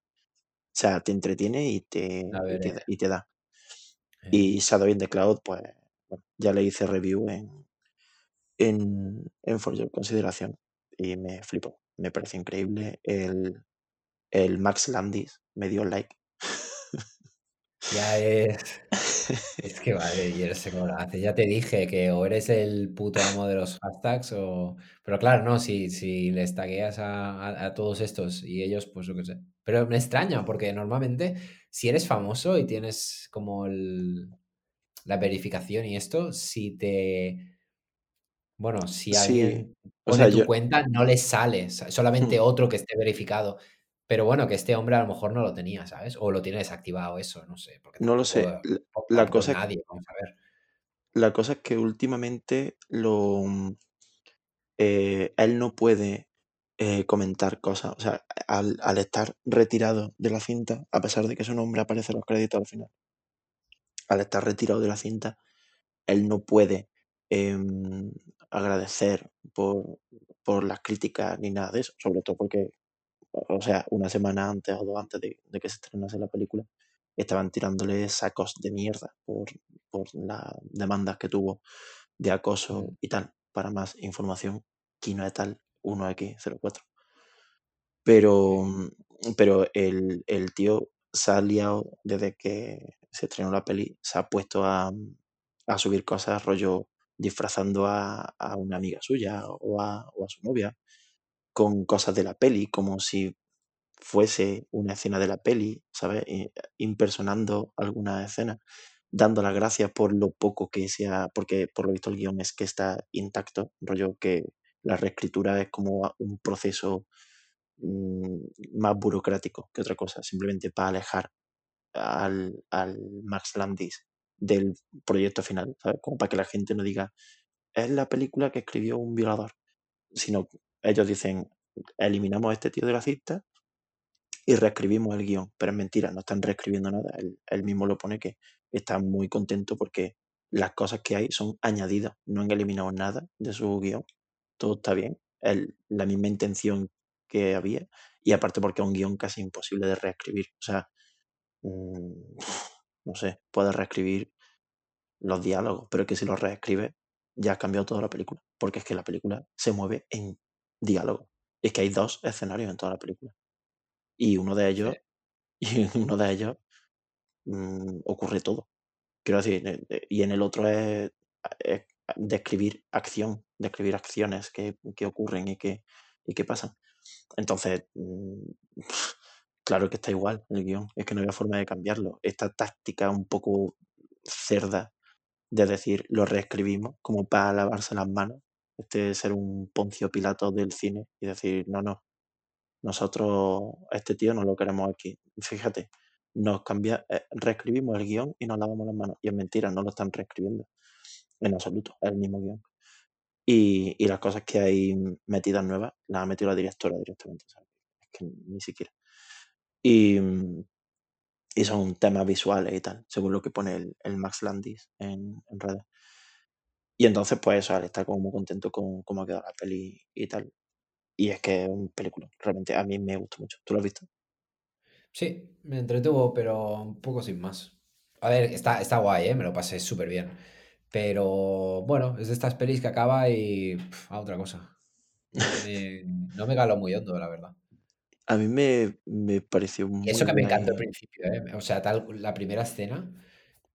¿Eh? O sea, te entretiene y te,
La
y te, da- y te da.
eh.
Y Shadow in the Cloud, pues, bueno, ya le hice review en, en, en For Your Consideración y me flipó. Me parece increíble. El, el Max Landis me dio like.
Ya es. Que vale, y no sé cómo lo hace. Ya te dije que o eres el puto amo de los hashtags o. Pero claro, no, si, si les tagueas a, a- a todos estos y ellos, pues yo qué sé. Pero me extraña porque normalmente, si eres famoso y tienes como el- la verificación y esto, si te. Bueno, si
Sí,
alguien
o
pone
sea,
tu
yo
cuenta, no le sale, sa- solamente
mm,
otro que esté verificado. Pero bueno, que este hombre a lo mejor no lo tenía, ¿sabes? O lo tiene desactivado eso, no sé, porque
no lo sé. La, cosa,
nadie, vamos a ver.
la cosa es que últimamente lo, mm, eh, él no puede eh, comentar cosas. O sea, al, al estar retirado de la cinta, a pesar de que su nombre aparece en los créditos al final, al estar retirado de la cinta, él no puede em, agradecer por, por las críticas ni nada de eso, sobre todo porque, o sea, una semana antes o dos antes de, de que se estrenase la película, estaban tirándole sacos de mierda por, por las demandas que tuvo de acoso
Mm,
y tal. Para más información, Kino et al 1X04. Pero, mm, pero el, el tío se ha liado desde que se estrenó la peli, se ha puesto a, a subir cosas, rollo disfrazando a, a una amiga suya o a, o a su novia con cosas de la peli, como si fuese una escena de la peli, ¿sabes? Eh, impersonando alguna escena, dando las gracias por lo poco que sea, porque por lo visto el guion es que está intacto, rollo que la reescritura es como un proceso mm, más burocrático que otra cosa, simplemente para alejar al, al Max Landis del proyecto final, ¿sabes? Como para que la gente no diga, es la película que escribió un violador, sino ellos dicen, eliminamos a este tío de la cinta y reescribimos el guion, pero es mentira, no están reescribiendo nada, él, él mismo lo pone que está muy contento porque las cosas que hay son añadidas, no han eliminado nada de su guion, todo está bien, el- la misma intención que había, y aparte porque es un guion casi imposible de reescribir, o sea, mm, no sé, puedes reescribir los diálogos, pero que si los reescribes ya has cambiado toda la película, porque es que la película se mueve en diálogo, es que hay dos escenarios en toda la película, y uno de
Sí,
ellos, y uno de ellos mm, ocurre todo. Quiero decir, eh, eh, y en el otro es, es describir acción, describir acciones que, que ocurren y que, y que pasan. Entonces, mm, Claro que está igual el guion, es que no había forma de cambiarlo. Esta táctica un poco cerda de decir lo reescribimos como para lavarse las manos, este ser un Poncio Pilato del cine y decir, no, no, nosotros este tío no lo queremos aquí. Fíjate, nos cambia, eh, reescribimos el guion y nos lavamos las manos. Y es mentira, no lo están reescribiendo en absoluto, es el mismo guion. Y, y las cosas que hay metidas nuevas las ha metido la directora directamente. Es que ni siquiera. Y, y son temas visuales y tal, según lo que pone el, el Max Landis en, en redes. Y entonces, pues eso, él está como muy contento con cómo ha quedado la peli y tal. Y es que es un película, realmente a mí me gusta mucho. ¿Tú lo has visto?
Sí, me entretuvo, pero un poco sin más. A ver, está, está guay, ¿eh? Me lo pasé súper bien. Pero bueno, es de estas pelis que acaba y pf, a otra cosa. No me, no me caló muy hondo, la verdad.
A mí me, me pareció
Y eso
muy
que me encantó al principio, ¿eh? O sea, tal, la primera escena,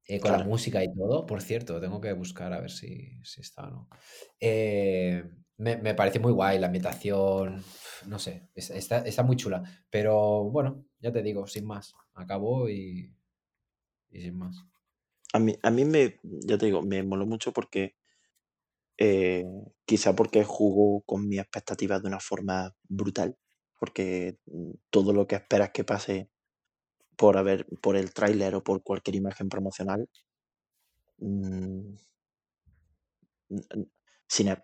eh, con la música y todo, por cierto, tengo que buscar a ver si, si está o no. Eh, me, me pareció muy guay la ambientación, no sé, es- está, está muy chula. Pero bueno, ya te digo, sin más. Acabó y, y sin más.
a mí, a mí me, ya te digo, me moló mucho porque eh, quizá porque jugó con mis expectativas de una forma brutal, porque mm, todo lo que esperas que pase por haber, por el tráiler o por cualquier imagen promocional, mm, sin,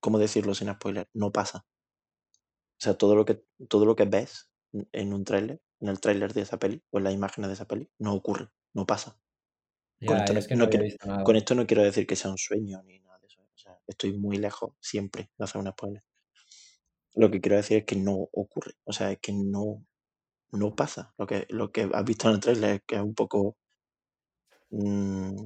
¿cómo decirlo sin spoiler? No pasa. O sea, todo lo que, todo lo que ves en un tráiler, en el tráiler de esa peli o en las imágenes de esa peli, no ocurre, no pasa. Con esto no,
es que no
no
había
quiero, con esto no quiero decir que sea un sueño ni nada de eso. O sea, estoy muy lejos siempre de hacer un spoiler. Lo que quiero decir es que no ocurre. O sea, es que no, no pasa. Lo que, lo que has visto en el tráiler es que es un poco mm,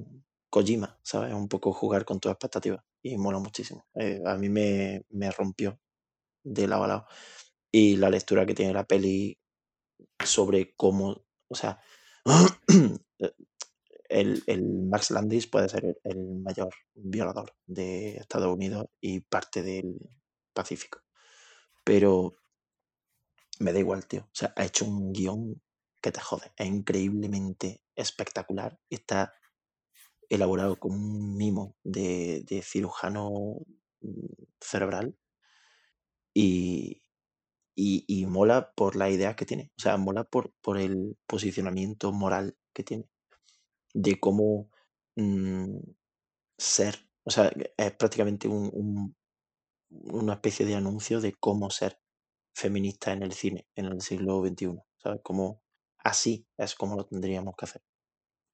Kojima, ¿sabes? Es un poco jugar con tus expectativas. Y mola muchísimo. Eh, a mí me, me rompió de lado a lado. Y la lectura que tiene la peli sobre cómo, o sea, el, el Max Landis puede ser el mayor violador de Estados Unidos y parte del Pacífico. Pero me da igual, tío. O sea, ha hecho un guion que te jode. Es increíblemente espectacular. Está elaborado con un mimo de, cirujano mm, cerebral y, y, mola por la idea que tiene. O sea, mola por, por el posicionamiento moral que tiene. De cómo mm, ser. O sea, es prácticamente un- una especie de anuncio de cómo ser feminista en el cine en el siglo XXI. ¿Sabes? Como así es como lo tendríamos que hacer.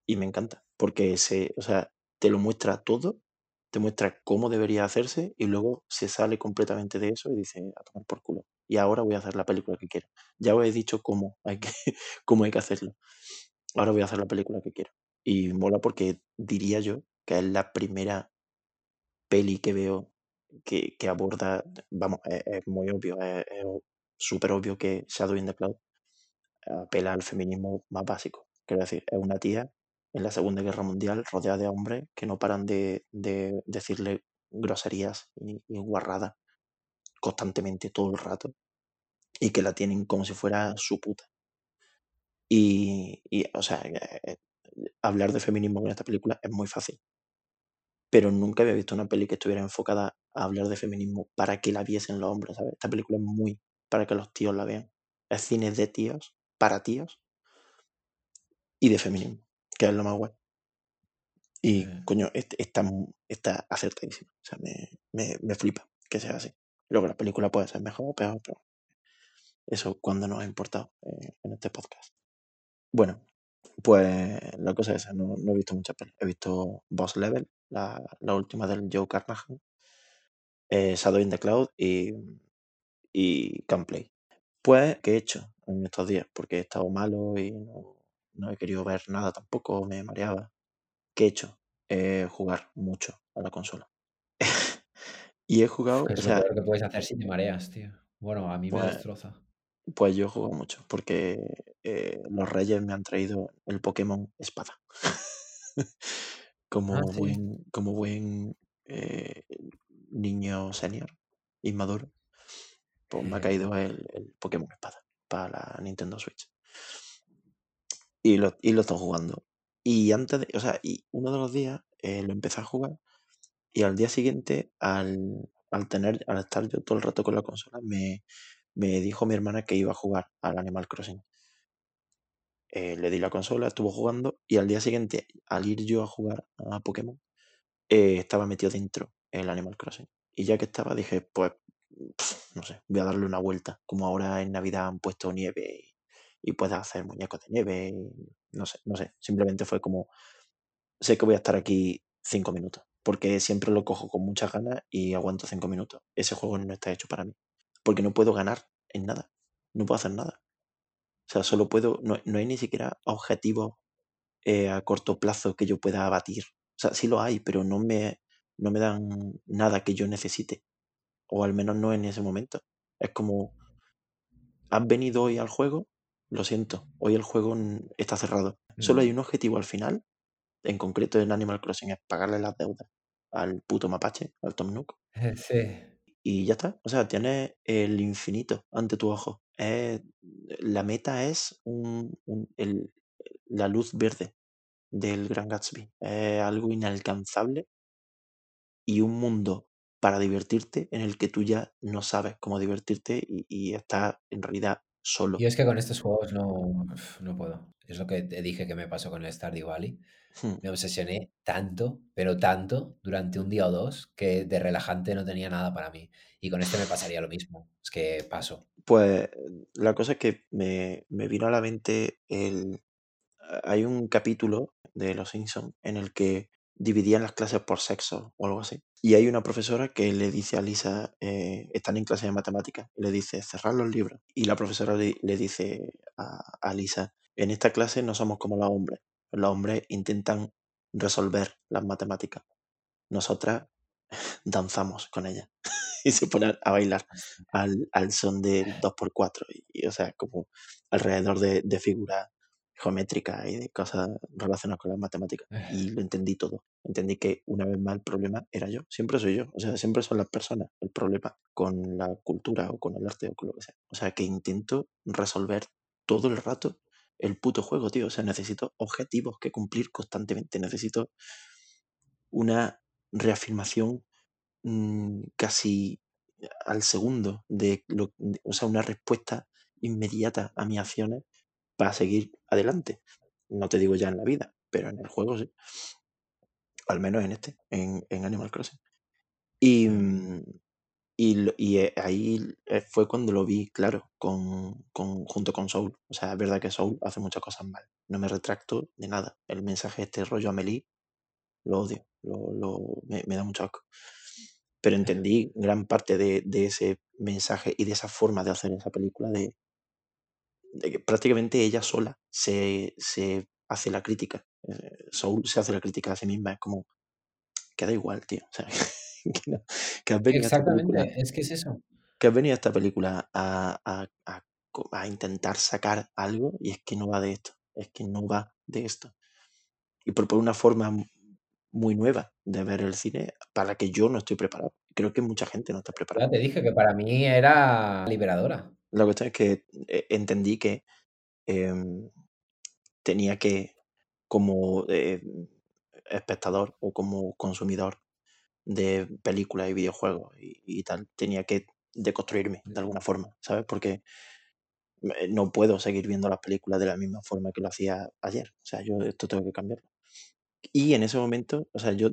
Y me encanta, porque se, o sea, te lo muestra todo, te muestra cómo debería hacerse y luego se sale completamente de eso y dice a tomar por culo. Y ahora voy a hacer la película que quiero. Ya os he dicho cómo hay que, cómo hay que hacerlo. Ahora voy a hacer la película que quiero. Y mola porque diría yo que es la primera peli que veo que, aborda, vamos, es, es muy obvio, es, es súper obvio que Shadow in the Cloud apela al feminismo más básico. Quiero decir, es una tía en la Segunda Guerra Mundial rodeada de hombres que no paran de, de decirle groserías y, y guarradas constantemente, todo el rato, y que la tienen como si fuera su puta. Y, y, o sea, eh, eh, hablar de feminismo en esta película es muy fácil, pero nunca había visto una peli que estuviera enfocada a hablar de feminismo para que la viesen los hombres, ¿sabes? Esta película es muy para que los tíos la vean. Es cine de tíos, para tíos y de feminismo, que es lo más guay. Y,
Eh,
coño, est- está, está acertadísimo. O sea, me, me, me flipa que sea así. Luego la película puede ser mejor o peor, pero eso cuando nos ha importado eh, en este podcast. Bueno, pues la cosa es esa, no, no he visto muchas pelis. He visto Boss Level, la, la última del Joe Carnahan, eh, Shadow in the Cloud y, y. Pues, ¿qué he hecho en estos días? Porque he estado malo y no, no he querido ver nada tampoco, me mareaba. ¿Qué he hecho? Eh, jugar mucho a la consola. y he jugado,
Es lo
sea,
que puedes hacer si te mareas, tío. Bueno, a mí me
pues,
destroza.
pues yo he jugado mucho, porque eh, los reyes me han traído el Pokémon Espada.
Ah,
como
sí.
buen, como buen eh, niño senior, inmaduro, pues me ha caído el, el Pokémon Espada para la Nintendo Switch. Y lo, y lo estoy jugando. Y antes de, o sea, y uno de los días eh, lo empecé a jugar y al día siguiente, al, al tener, al estar yo todo el rato con la consola, me, me dijo mi hermana que iba a jugar al Animal Crossing. Eh, le di la consola, estuvo jugando y al día siguiente, al ir yo a jugar a Pokémon, eh, estaba metido dentro el Animal Crossing. Y ya que estaba, dije, pues, no sé, voy a darle una vuelta. Como ahora en Navidad han puesto nieve y, y hacer muñecos de nieve. y no sé, no sé. Simplemente fue como, sé que voy a estar aquí cinco minutos. Porque siempre lo cojo con muchas ganas y aguanto cinco minutos. Ese juego no está hecho para mí. Porque no puedo ganar en nada. No puedo hacer nada. O sea, solo puedo, no, no hay ni siquiera objetivos eh, a corto plazo que yo pueda abatir. O sea, sí lo hay, pero no me, no me dan nada que yo necesite. O al menos no en ese momento. Es como, has venido hoy al juego, lo siento, hoy el juego está cerrado. Solo hay
Mm.
un objetivo al final, en concreto en Animal Crossing, es pagarle las deudas al puto mapache, al Tom Nook.
Sí.
Y ya está. O sea, tienes el infinito ante tu ojo. La meta es un- el- la luz verde del Gran Gatsby. Es algo inalcanzable y un mundo para divertirte en el que tú ya no sabes cómo divertirte y, y estás en realidad solo.
Yo es que con estos juegos no, no puedo. Es lo que te dije que me pasó con el Stardew Valley.
Hmm.
Me obsesioné tanto, pero tanto, durante un día o dos, que de relajante no tenía nada para mí. Y con este me pasaría lo mismo. Es que paso.
Pues la cosa es que me, me vino a la mente el... Hay un capítulo de Los Simpsons en el que dividían las clases por sexo o algo así. Y hay una profesora que le dice a Lisa, eh, están en clase de matemáticas, y le dice, cerrar los libros. Y la profesora le, le dice a, a Lisa, en esta clase no somos como los hombres. Los hombres intentan resolver las matemáticas. Nosotras danzamos con ellas. y se pone a bailar al, al son del 2x4. Y, y, o sea, como alrededor de, de figuras geométricas y de cosas relacionadas con las matemáticas. Y lo entendí todo. Entendí que una vez más el problema era yo. Siempre soy yo. O sea, siempre son las personas el problema con la cultura o con el arte o con lo que sea. O sea, que intento resolver todo el rato el puto juego, tío. O sea, necesito objetivos que cumplir constantemente. Necesito una reafirmación mm, casi al segundo de lo, de- o sea, una respuesta inmediata a mis acciones para seguir adelante. No te digo ya en la vida, pero en el juego sí. Al menos en este, en, en Animal Crossing. Y,
Mm.
y, y, eh, ahí eh, fue cuando lo vi, claro, con, con- junto con Soul. O sea, es verdad que Soul hace muchas cosas mal. No me retracto de nada. El mensaje este rollo Amelie lo odio. Lo, lo- me, me da mucho asco. Pero entendí gran parte de, de ese mensaje y de esa forma de hacer esa película de, de prácticamente ella sola se, se hace la crítica. Eh, Soul se hace la crítica a sí misma. Es como, que da igual, tío. O sea, que, no- que has venido a esta película
Exactamente, es que es eso.
que has venido a esta película a, a- a a intentar sacar algo y es que no va de esto, es que no va de esto. Y propone una forma muy nueva de ver el cine para la que yo no estoy preparado. Creo que mucha gente no está preparada.
Ya te dije que para mí era liberadora.
La cuestión es que eh, entendí que em, tenía que, como eh, espectador o como consumidor de películas y videojuegos y, y tal, tenía que deconstruirme de alguna forma, ¿sabes? Porque eh, no puedo seguir viendo las películas de la misma forma que lo hacía ayer. O sea, yo esto tengo que cambiarlo. Y en ese momento, o sea, yo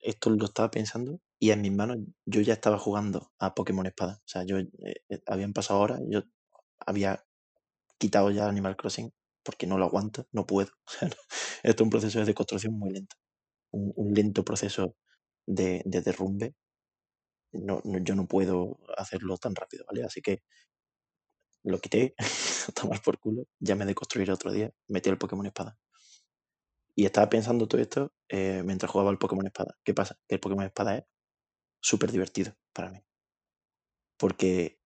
esto lo estaba pensando y en mis manos yo ya estaba jugando a Pokémon Espada. O sea, yo eh, eh, habían pasado horas, yo había quitado ya Animal Crossing porque no lo aguanto, no puedo. Esto es un proceso de deconstrucción muy lento. Un, un lento proceso de, de derrumbe. No, yo no puedo hacerlo tan rápido, ¿vale? Así que lo quité, a tomar por culo, ya me deconstruiré otro día, metí el Pokémon Espada. Y estaba pensando todo esto eh, mientras jugaba el Pokémon Espada. ¿Qué pasa? Que el Pokémon Espada es súper divertido para mí. Porque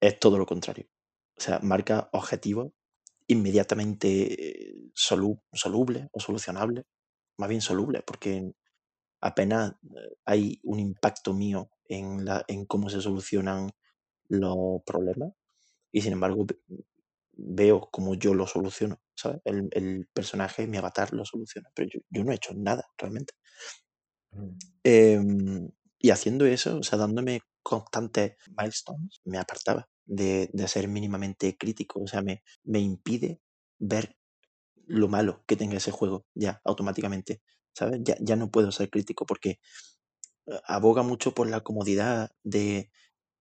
es todo lo contrario. O sea, marca objetivos inmediatamente eh, solu- solubles o solucionables. Más bien solubles, porque apenas eh, hay un impacto mío en, la, en cómo se solucionan los problemas. Y sin embargo, veo como yo lo soluciono, ¿sabes? El, el personaje, mi avatar lo soluciona, pero yo, yo no he hecho nada realmente.
Mm.
Em, y haciendo eso, o sea, dándome constantes milestones, me apartaba de, de ser mínimamente crítico, o sea, me, me impide ver lo malo que tenga ese juego ya automáticamente, ¿sabes? Ya, ya no puedo ser crítico porque eh, aboga mucho por la comodidad de,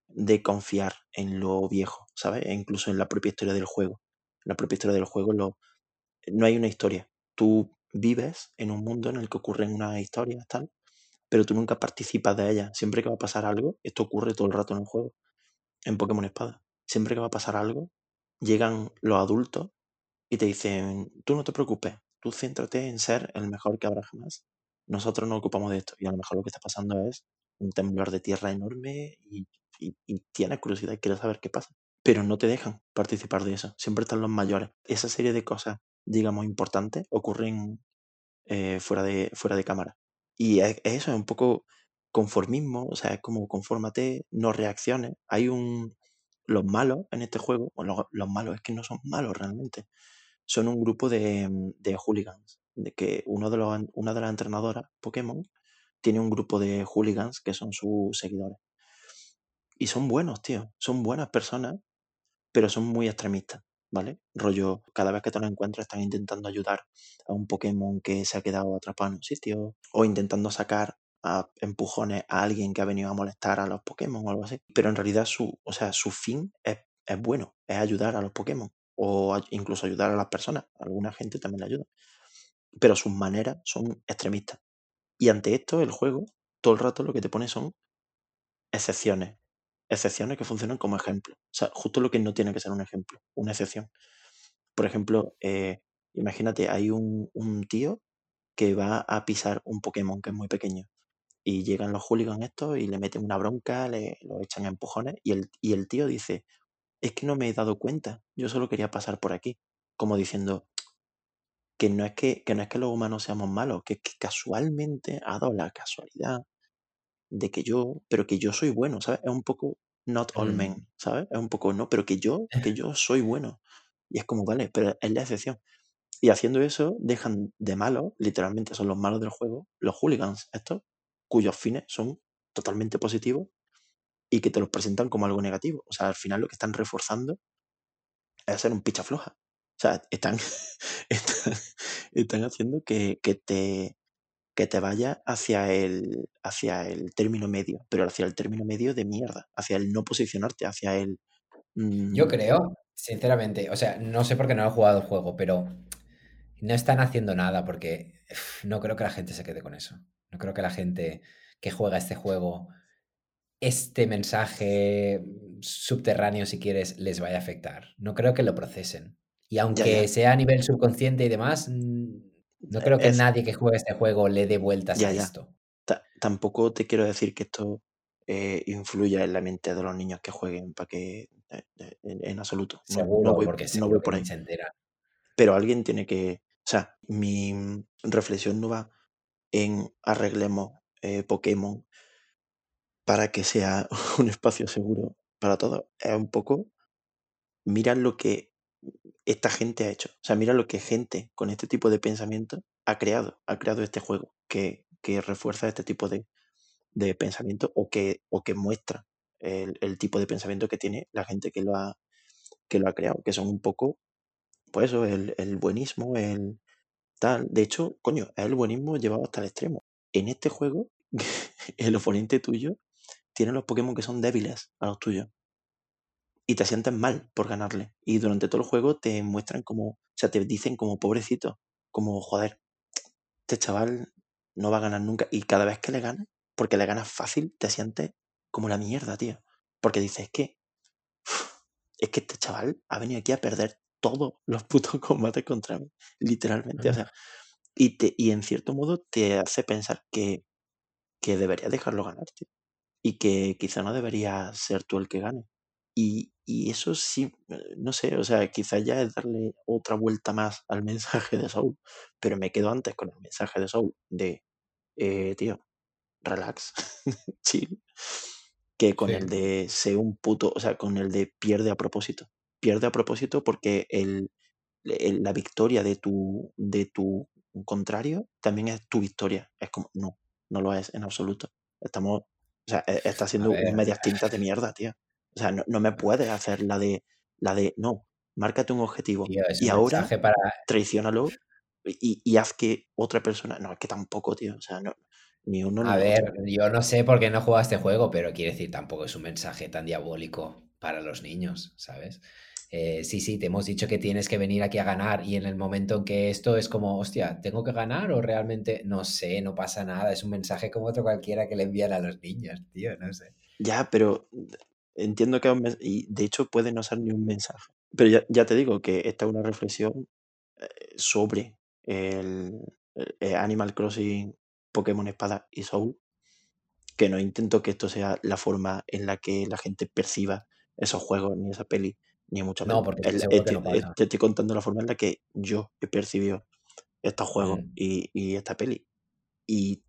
de confiar en lo viejo, ¿sabes? E incluso en la propia historia del juego. La propia historia del juego no hay una historia. Tú vives en un mundo en el que ocurren unas historias, tal, pero tú nunca participas de ellas. Siempre que va a pasar algo, esto ocurre todo el rato en el juego, en Pokémon Espada. Siempre que va a pasar algo, llegan los adultos y te dicen, tú no te preocupes, tú céntrate en ser el mejor que habrá jamás. Nosotros nos ocupamos de esto. Y a lo mejor lo que está pasando es un temblor de tierra enorme y tienes curiosidad y quieres saber qué pasa. Pero no te dejan participar de eso. Siempre están los mayores. Esa serie de cosas, digamos, importantes ocurren eh, fuera, de, fuera de cámara. Y es, es eso, es un poco conformismo, o sea, es como confórmate, no reacciones. Hay un... Los malos en este juego, bueno, los, los malos es que no son malos realmente, son un grupo de, de hooligans, de que uno de los, una de las entrenadoras Pokémon tiene un grupo de hooligans que son sus seguidores. Y son buenos, tío, son buenas personas, pero son muy extremistas, ¿vale? Rollo, cada vez que te lo encuentras están intentando ayudar a un Pokémon que se ha quedado atrapado en un sitio, o intentando sacar a empujones a alguien que ha venido a molestar a los Pokémon o algo así. Pero en realidad su, o sea, su fin es, es bueno, es ayudar a los Pokémon, o incluso ayudar a las personas. Alguna gente también le ayuda. Pero sus maneras son extremistas. Y ante esto, el juego, todo el rato lo que te pone son excepciones. Excepciones que funcionan como ejemplo. O sea, justo lo que no tiene que ser un ejemplo, una excepción. Por ejemplo, eh, imagínate, hay un, un tío que va a pisar un Pokémon que es muy pequeño. Y llegan los hooligans estos y le meten una bronca, le lo echan empujones. Y el, y el tío dice, es que no me he dado cuenta, yo solo quería pasar por aquí. Como diciendo que no es que, que, no es que los humanos seamos malos, que, que casualmente ha dado la casualidad de que yo, pero que yo soy bueno, ¿sabes? Es un poco not all
Mm.
men, ¿sabes? Es un poco, no, pero que yo, que yo soy bueno. Y es como, vale, pero es la excepción. Y haciendo eso, dejan de malos, literalmente son los malos del juego, los hooligans, estos, cuyos fines son totalmente positivos y que te los presentan como algo negativo. O sea, al final lo que están reforzando es ser un picha floja. O sea, están, están, están haciendo que, que te, que te vaya hacia el, hacia el término medio, pero hacia el término medio de mierda, hacia el no posicionarte, hacia el...
Yo
mm,
creo, sinceramente, o sea, no sé por qué no he jugado el juego, pero no están haciendo nada porque no creo que la gente se quede con eso. No creo que la gente que juega este juego, este mensaje subterráneo, si quieres, les vaya a afectar. No creo que lo procesen. Y aunque
ya,
sea a nivel subconsciente y demás, mm, no creo que
es,
nadie que juegue este juego le dé vueltas
ya,
a
ya.
esto.
Ta- tampoco te quiero decir que esto eh, influya en la mente de los niños que jueguen, para que eh, eh, en, en absoluto, no, no
Seguro,
voy,
porque
no voy por ahí.
se entera.
Pero alguien tiene que, o sea, mi mm, reflexión no va en arreglemos eh, Pokémon para que sea un espacio seguro para todos. Es un poco, mira lo que esta gente ha hecho. O sea, mira lo que gente con este tipo de pensamiento ha creado. Ha creado este juego que, refuerza este tipo de, pensamiento o que, muestra el, tipo de pensamiento que tiene la gente que lo ha, que lo ha creado, que son un poco, pues eso, el, el buenismo, el tal. De hecho, coño, el buenismo llevado hasta el extremo. En este juego, el oponente tuyo tiene los Pokémon que son débiles a los tuyos. Y te sientes mal por ganarle. Y durante todo el juego te muestran como, o sea, te dicen como pobrecito, como joder, este chaval no va a ganar nunca. Y cada vez que le ganas, porque le ganas fácil, te sientes como la mierda, tío. Porque dices, es que, es que este chaval ha venido aquí a perder todos los putos combates contra mí, literalmente. O sea, y, te, y en cierto modo te hace pensar que, que deberías dejarlo ganar, tío. Y que quizá no deberías ser tú el que gane. Y, y eso sí, eh, no sé, o sea, quizás ya es darle otra vuelta más al mensaje de Soul, pero me quedo antes con el mensaje de Soul de, eh, tío, relax, chill, que con el de sé un puto, o sea, con el de pierde a propósito. pierde a propósito porque el, el- la victoria de tu, de tu contrario también es tu victoria. Es como, no, no lo es en absoluto. Estamos, o sea, e- está haciendo medias tintas de mierda, tío. O sea, no, no me puedes hacer la de, la de, no, márcate un objetivo
tío,
y ahora
para.
y, y haz que otra persona, no, es que tampoco, tío, o sea, no, ni uno ni
A ver,
otro.
yo no sé por qué no juega este juego, pero quiere decir, tampoco es un mensaje tan diabólico para los niños, ¿sabes? Eh, sí, sí, te hemos dicho que tienes que venir aquí a ganar y en el momento en que esto es como, hostia, ¿tengo que ganar o realmente no sé, no pasa nada? Es un mensaje como otro cualquiera que le envían a los niños, tío, no sé.
Ya, pero entiendo que es un mes- y de hecho puede no ser ni un mensaje. Pero ya, ya te digo que esta es una reflexión eh, sobre el, el Animal Crossing, Pokémon Espada y Soul, que no intento que esto sea la forma en la que la gente perciba esos juegos, ni esa peli, ni mucho
No,
menos.
porque
Es
estoy
la-
seguro que
Te,
no
eh,
pasa.
te estoy contando la forma en la que yo he percibido estos juegos
Mm.
y, y esta peli. Y,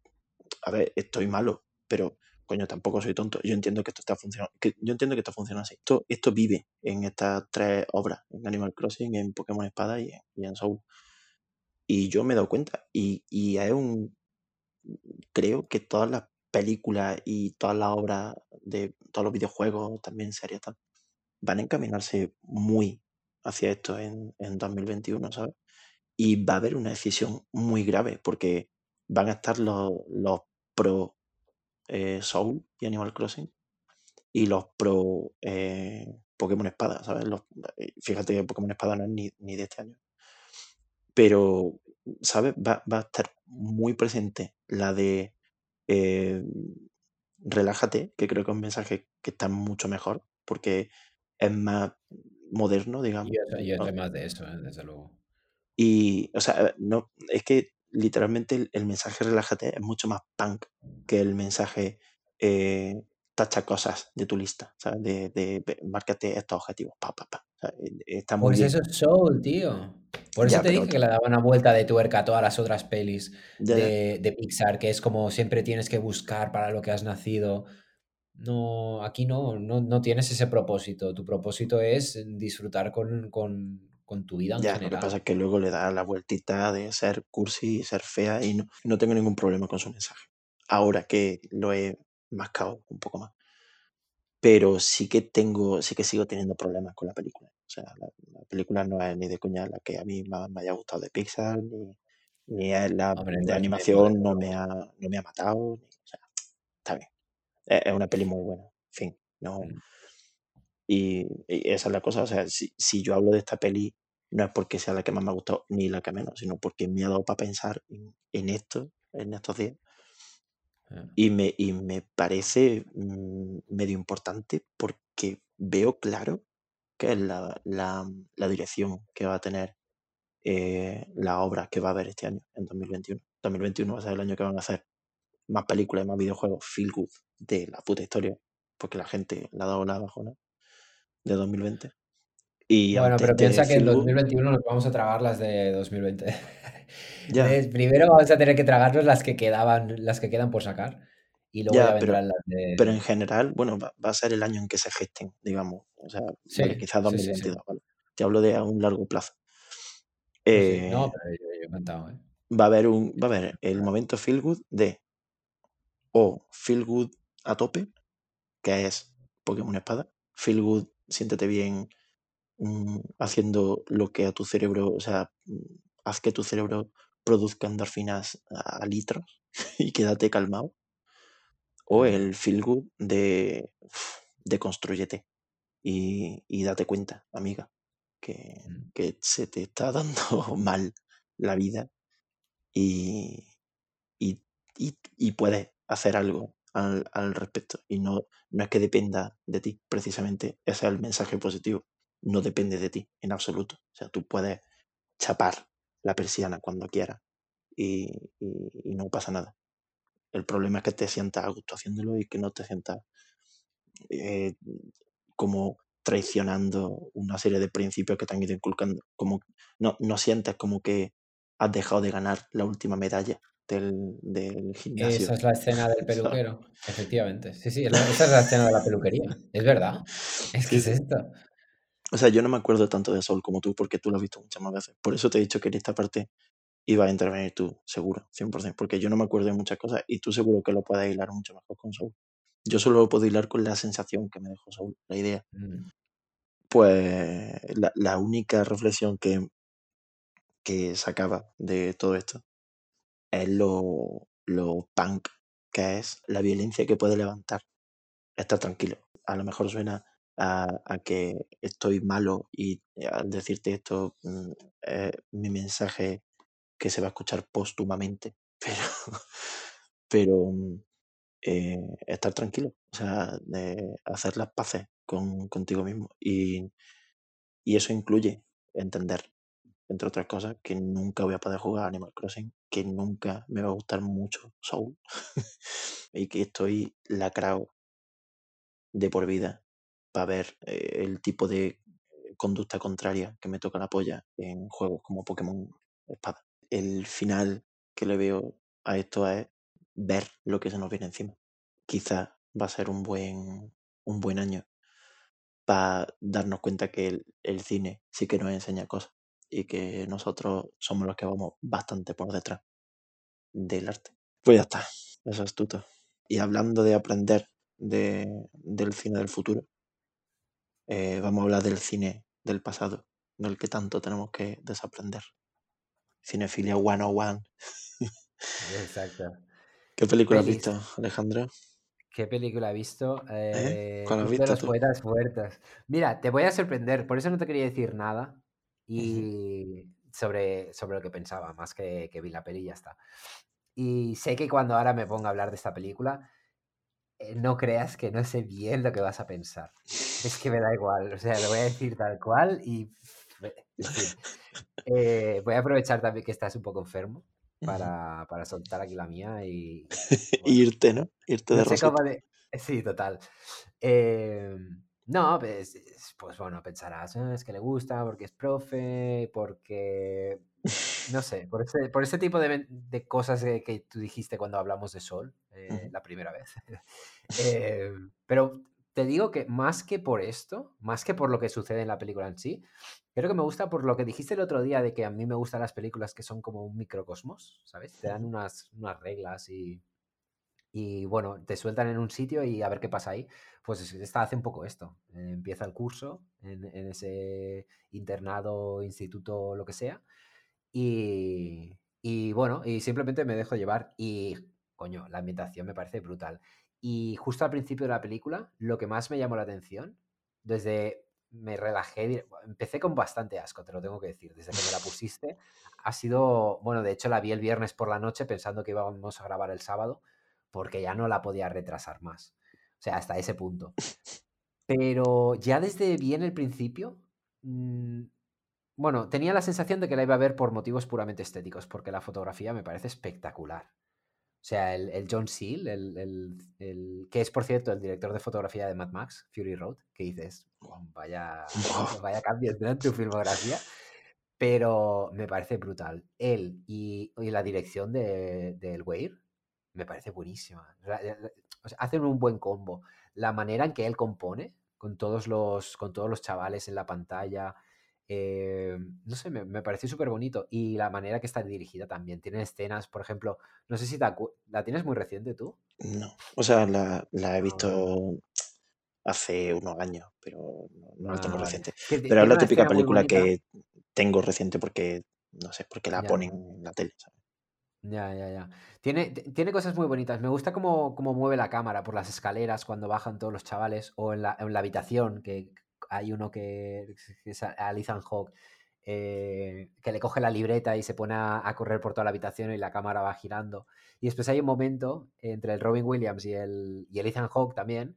a ver, estoy malo, pero coño, tampoco soy tonto. Yo entiendo que esto está funcionando. Yo entiendo que esto funciona así. Esto, esto vive en estas tres obras, en Animal Crossing, en Pokémon Espada y, en- y en Soul. Y yo me he dado cuenta. Y, y es un. Creo que todas las películas y todas las obras de todos los videojuegos, también series, tal, van a encaminarse muy hacia esto en, en 2021, ¿sabes? Y va a haber una decisión muy grave porque van a estar los, los pro eh, Soul y Animal Crossing y los pro eh, Pokémon Espada, ¿sabes? Los, eh, fíjate que Pokémon Espada no es ni, ni de este año. Pero, ¿sabes? Va, va a estar muy presente la de eh, relájate, que creo que es un mensaje que está mucho mejor porque es más moderno, digamos. ¿no?
sé más de eso, desde luego.
Y, o sea, no, es que literalmente el, el mensaje relájate es mucho más punk que el mensaje eh, tacha cosas de tu lista, ¿sabes? De, de, márcate estos objetivos, pa, pa, pa. O sea, eh, está muy
Pues
bien.
eso es Soul, tío. Por eso
Ya,
te
pero
dije que le daba una vuelta de tuerca a todas las otras pelis
ya, ya,
de, de Pixar, que es como siempre tienes que buscar para lo que has nacido. No, aquí no, no, no tienes ese propósito. Tu propósito es disfrutar con, con- con tu vida en
ya, lo que
general.
pasa es que luego le da la vueltita de ser cursi, ser fea y no, no tengo ningún problema con su mensaje. Ahora que lo he mascado un poco más. Pero sí que tengo, sí que sigo teniendo problemas con la película. O sea, la, la película no es ni de coña la que a mí más me haya gustado de Pixar, ni, ni es la
Hombre,
de
no
animación, no me ha, no me ha matado. ni- o sea, está bien. Es, es una peli muy buena. En fin, no.
Mm.
Y, y esa es la cosa. O sea, si, si yo hablo de esta peli, no es porque sea la que más me ha gustado, ni la que menos, sino porque me ha dado para pensar en, en esto, en estos días. Y me, y me parece mm, medio importante porque veo claro que es la, la, la dirección que va a tener eh, la obra que va a haber este año, en 2021. 2021 va a ser el año que van a hacer más películas y más videojuegos feel good de la puta historia, porque la gente le ha dado la bajona de 2020. Y
Bueno, pero piensa que en
feel good,
2021 nos vamos a tragar las de 2020.
ya,
Entonces, primero vamos a tener que tragarnos las que quedaban, las que quedan por sacar. Y luego ya
ya, pero,
las de.
pero en general, bueno, va, va a ser el año en que se gesten, digamos. O sea, vale, quizás
sí, sí, sí.
2022, ¿vale? Te hablo de a un largo plazo.
Sí. No,
Eh,
pero yo, yo he encantado, ¿eh?
va a haber un va a haber el momento feel good de o feel good a tope que es Pokémon Espada feel good siéntete bien mm, haciendo lo que a tu cerebro o sea mm, haz que tu cerebro produzca endorfinas a, a litros y quédate calmado o el feel good de de construyete y, y date cuenta amiga que,
Mm.
que se te está dando mal la vida y, y, y, y puedes hacer algo al, al respecto. Y no, no es que dependa de ti, precisamente ese es el mensaje positivo. No depende de ti en absoluto. O sea, tú puedes chapar la persiana cuando quieras y, y- no pasa nada. El problema es que te sientas a gusto haciéndolo y que no te sientas eh, como traicionando una serie de principios que te han ido inculcando. Como no, no sientes como que has dejado de ganar la última medalla del, del gimnasio.
Esa es la escena del peluquero, efectivamente. Sí, sí, esa es la escena de la peluquería. Es verdad. Es que
Sí,
es
sí.
esto.
O sea, yo no me acuerdo tanto de Soul como tú, porque tú lo has visto muchas más veces. Por eso te he dicho que en esta parte iba a intervenir tú, seguro, 100%, porque yo no me acuerdo de muchas cosas y tú seguro que lo puedes hilar mucho mejor con Soul. Yo solo lo puedo hilar con la sensación que me dejó Soul, la idea.
Mm,
Pues la, la única reflexión que, que sacaba de todo esto es lo, lo punk que es la violencia que puede levantar. Estar tranquilo. A lo mejor suena a, que estoy malo y al decirte esto, mm, eh, mi mensaje que se va a escuchar póstumamente, pero, pero mm, eh, estar tranquilo, o sea, de hacer las paces con, contigo mismo. Y, y eso incluye entender, entre otras cosas, que nunca voy a poder jugar Animal Crossing, que nunca me va a gustar mucho Soul y que estoy lacrado de por vida para ver eh, el tipo de conducta contraria que me toca la polla en juegos como Pokémon Espada. El final que le veo a esto es ver lo que se nos viene encima. Quizás va a ser un buen, un buen año para darnos cuenta que el, el cine sí que nos enseña cosas y que nosotros somos los que vamos bastante por detrás del arte. Pues ya está, eso es tuto. Y hablando de aprender de, del cine del futuro, eh, vamos a hablar del cine del pasado, del que tanto tenemos que desaprender. Cinefilia 101.
Exacto.
¿Qué película has visto, Alejandro?
¿Qué película he visto?
¿Eh?
Eh,
¿Cuál has visto tú?
poetas muertos. Mira, te voy a sorprender, por eso no te quería decir nada. Y sobre, sobre lo que pensaba, más que, que vi la peli y ya está. Y sé que cuando ahora me ponga a hablar de esta película, eh, no creas que no sé bien lo que vas a pensar. Es que me da igual, o sea, lo voy a decir tal cual y... En fin. Eh, voy a aprovechar también que estás un poco enfermo para, para soltar aquí la mía y... bueno,
Irte, ¿no? Irte de
no sé de... Sí, total. Eh, no, pues, es- pues bueno, pensarás, "Ah, es que le gusta porque es profe, porque... No sé, por ese, por ese tipo de, de cosas que, que tú dijiste cuando hablamos de Sol eh, la primera vez. Eh, pero te digo que más que por esto, más que por lo que sucede en la película en sí, creo que me gusta por lo que dijiste el otro día de que a mí me gustan las películas que son como un microcosmos, ¿sabes? Te dan unas, unas reglas y, y bueno, te sueltan en un sitio y a ver qué pasa ahí. Pues es- esta hace un poco esto. Eh, empieza el curso en, ese internado, instituto, lo que sea. Y, y bueno, y simplemente me dejo llevar. Y coño, la ambientación me parece brutal. Y justo al principio de la película, lo que más me llamó la atención, desde me relajé, empecé con bastante asco, te lo tengo que decir, desde que me la pusiste, ha sido, bueno, de hecho la vi el viernes por la noche pensando que íbamos a grabar el sábado, porque ya no la podía retrasar más. O sea, hasta ese punto. Pero ya desde bien el principio, mm, bueno, tenía la sensación de que la iba a ver por motivos puramente estéticos, porque la fotografía me parece espectacular. O sea, el, el John Seal, el, el- el- que es por cierto el director de fotografía de Mad Max, Fury Road, que dices, vaya, vaya cambios ¿no? en tu filmografía, pero me parece brutal. Él y, y la dirección de, de El Weir me parece buenísima. O sea, hacen un buen combo. La manera en que él compone, con todos los, con todos los chavales en la pantalla, eh, no sé, me, me pareció súper bonito. Y la manera que está dirigida también. Tiene escenas, por ejemplo, no sé si te la tienes muy reciente tú.
No. O sea, la, la he visto hace unos años, pero no, no la tengo
ah, vale.
reciente. Pero es la típica película que tengo reciente porque, no sé, porque la
Ya.
ponen en la tele, ¿sabes?
Ya, ya, ya. Tiene, tiene cosas muy bonitas. Me gusta cómo, cómo mueve la cámara por las escaleras cuando bajan todos los chavales o en la, en la habitación, que hay uno que, que es a- a Ethan Hawke, eh, que le coge la libreta y se pone a, a correr por toda la habitación y la cámara va girando. Y después hay un momento entre el Robin Williams y el, y el Ethan Hawke también,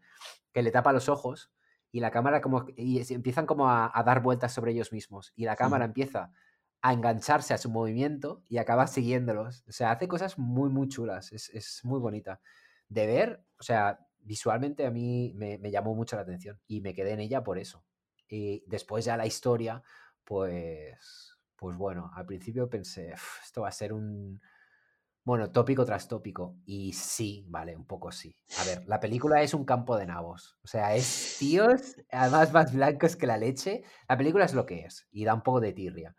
que le tapa los ojos y la cámara como y empiezan como a, a dar vueltas sobre ellos mismos y la cámara empieza a engancharse a su movimiento y acaba siguiéndolos. O sea, hace cosas muy, muy chulas. Es, es muy bonita. De ver, o sea, visualmente a mí me, me llamó mucho la atención y me quedé en ella por eso. Y después ya la historia, pues, pues bueno, al principio pensé, "Uf, esto va a ser un, Bueno, tópico tras tópico. Y sí, vale, un poco sí. A ver, la película es un campo de nabos. O sea, es tíos, además más blancos que la leche. La película es lo que es y da un poco de tirria.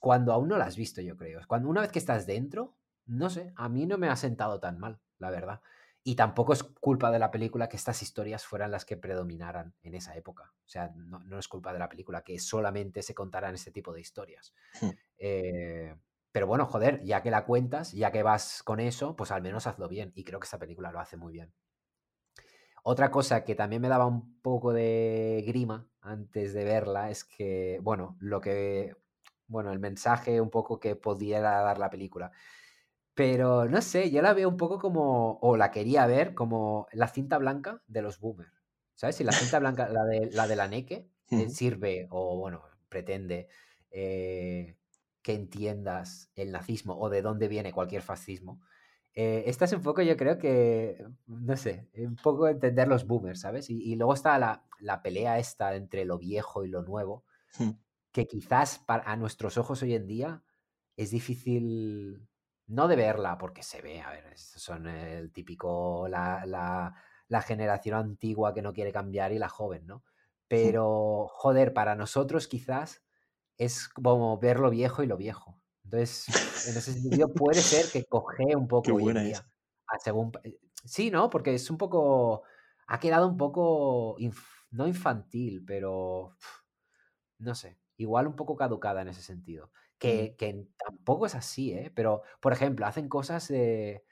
Cuando aún no la has visto, yo creo. Cuando una vez que estás dentro, no sé, a mí no me ha sentado tan mal, la verdad. Y tampoco es culpa de la película que estas historias fueran las que predominaran en esa época. O sea, no, no es culpa de la película que solamente se contaran este tipo de historias.
Hmm.
Eh, pero bueno, joder, ya que la cuentas, ya que vas con eso, pues al menos hazlo bien. Y creo que esta película lo hace muy bien. Otra cosa que también me daba un poco de grima antes de verla es que, bueno, lo que, bueno, el mensaje un poco que pudiera dar la película. Pero no sé, yo la veo un poco como, o la quería ver como la cinta blanca de los boomers. ¿Sabes? Si la cinta blanca, la de la, de la Neke, eh, sirve o, bueno, pretende eh, que entiendas el nazismo o de dónde viene cualquier fascismo. Eh, esta es un poco, yo creo que, no sé, un poco entender los boomers, ¿sabes? Y, y luego está la, la pelea esta entre lo viejo y lo nuevo,
Hmm.
Que quizás para, a nuestros ojos hoy en día es difícil no de verla, porque se ve, a ver, son el típico, la, la, la generación antigua que no quiere cambiar y la joven, ¿no? Pero, joder, para nosotros quizás es como ver lo viejo y lo viejo. Entonces, en ese sentido puede ser que coge un
Qué
poco hoy en
buena esa.
día. a según, eh, sí, ¿no? Porque es un poco, ha quedado un poco, inf- no infantil, pero no sé, igual un poco caducada en ese sentido. Que, que tampoco es así, ¿eh? Pero, por ejemplo, hacen cosas de,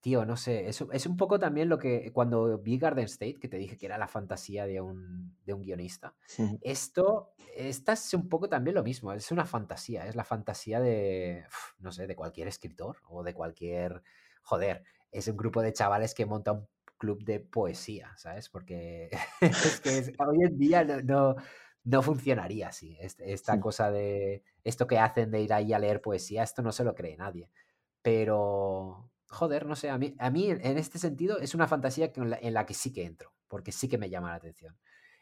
Tío, no sé, es, es un poco también lo que cuando vi Garden State, que te dije que era la fantasía de un, de un guionista, esto, esta es un poco también lo mismo, es una fantasía, es la fantasía de, no sé, de cualquier escritor o de cualquier, joder, es un grupo de chavales que monta un club de poesía, ¿sabes? Porque es que es- hoy en día no, no, no funcionaría así, este- esta cosa de, esto que hacen de ir ahí a leer poesía, esto no se lo cree nadie. Pero, joder, no sé, a mí, a mí en este sentido es una fantasía en, la, en la que sí que entro, porque sí que me llama la atención.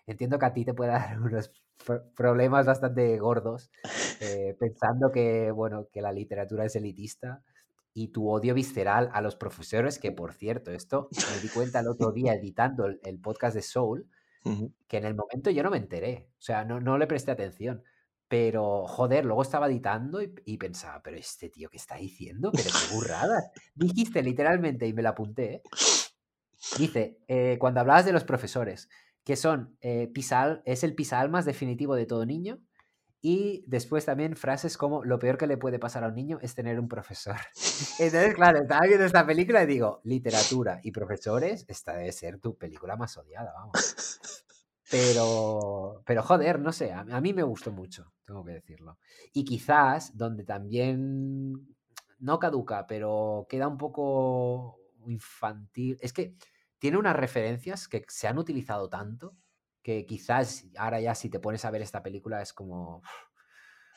Entiendo que a ti te pueda dar unos pro- problemas bastante gordos, eh, pensando que, bueno, que la literatura es elitista y tu odio visceral a los profesores, que por cierto, esto me di cuenta el otro día editando el, el podcast de Soul, que en el momento yo no me enteré, o sea, no, no le presté atención. Pero, joder, luego estaba editando y, pensaba, pero este tío, ¿qué está diciendo? Pero qué burradas. Dijiste literalmente, y me la apunté. Dice, eh, cuando hablabas de los profesores, que son, eh, pisal, es el pisaalmas definitivo de todo niño, y después también frases como, lo peor que le puede pasar a un niño es tener un profesor. Entonces, claro, estaba viendo esta película y digo, literatura y profesores, esta debe ser tu película más odiada, vamos. Pero, pero joder, no sé, a, a mí me gustó mucho, tengo que decirlo. Y quizás donde también no caduca, pero queda un poco infantil. Es que tiene unas referencias que se han utilizado tanto que quizás ahora ya si te pones a ver esta película es como,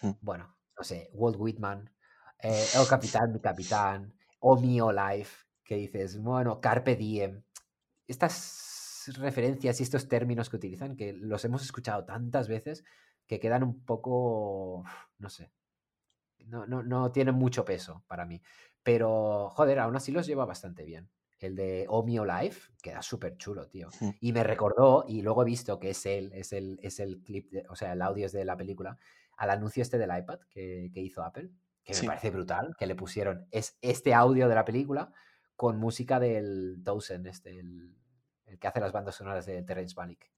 Mm,
bueno, no sé, Walt Whitman, eh, El Capitán, mi Capitán, o Mio Life, que dices, bueno, Carpe Diem estas referencias y estos términos que utilizan, que los hemos escuchado tantas veces, que quedan un poco, no sé, no, no, no tienen mucho peso para mí. Pero, joder, aún así los lleva bastante bien. El de Omio Life queda súper chulo, tío. Y me recordó, y luego he visto que es él, es el, es el clip, de- o sea, el audio es de la película, al anuncio este del iPad que, que hizo Apple, que me parece brutal, que le pusieron es este audio de la película con música del Townsend, este, el, el que hace las bandas sonoras de Terrence Malick,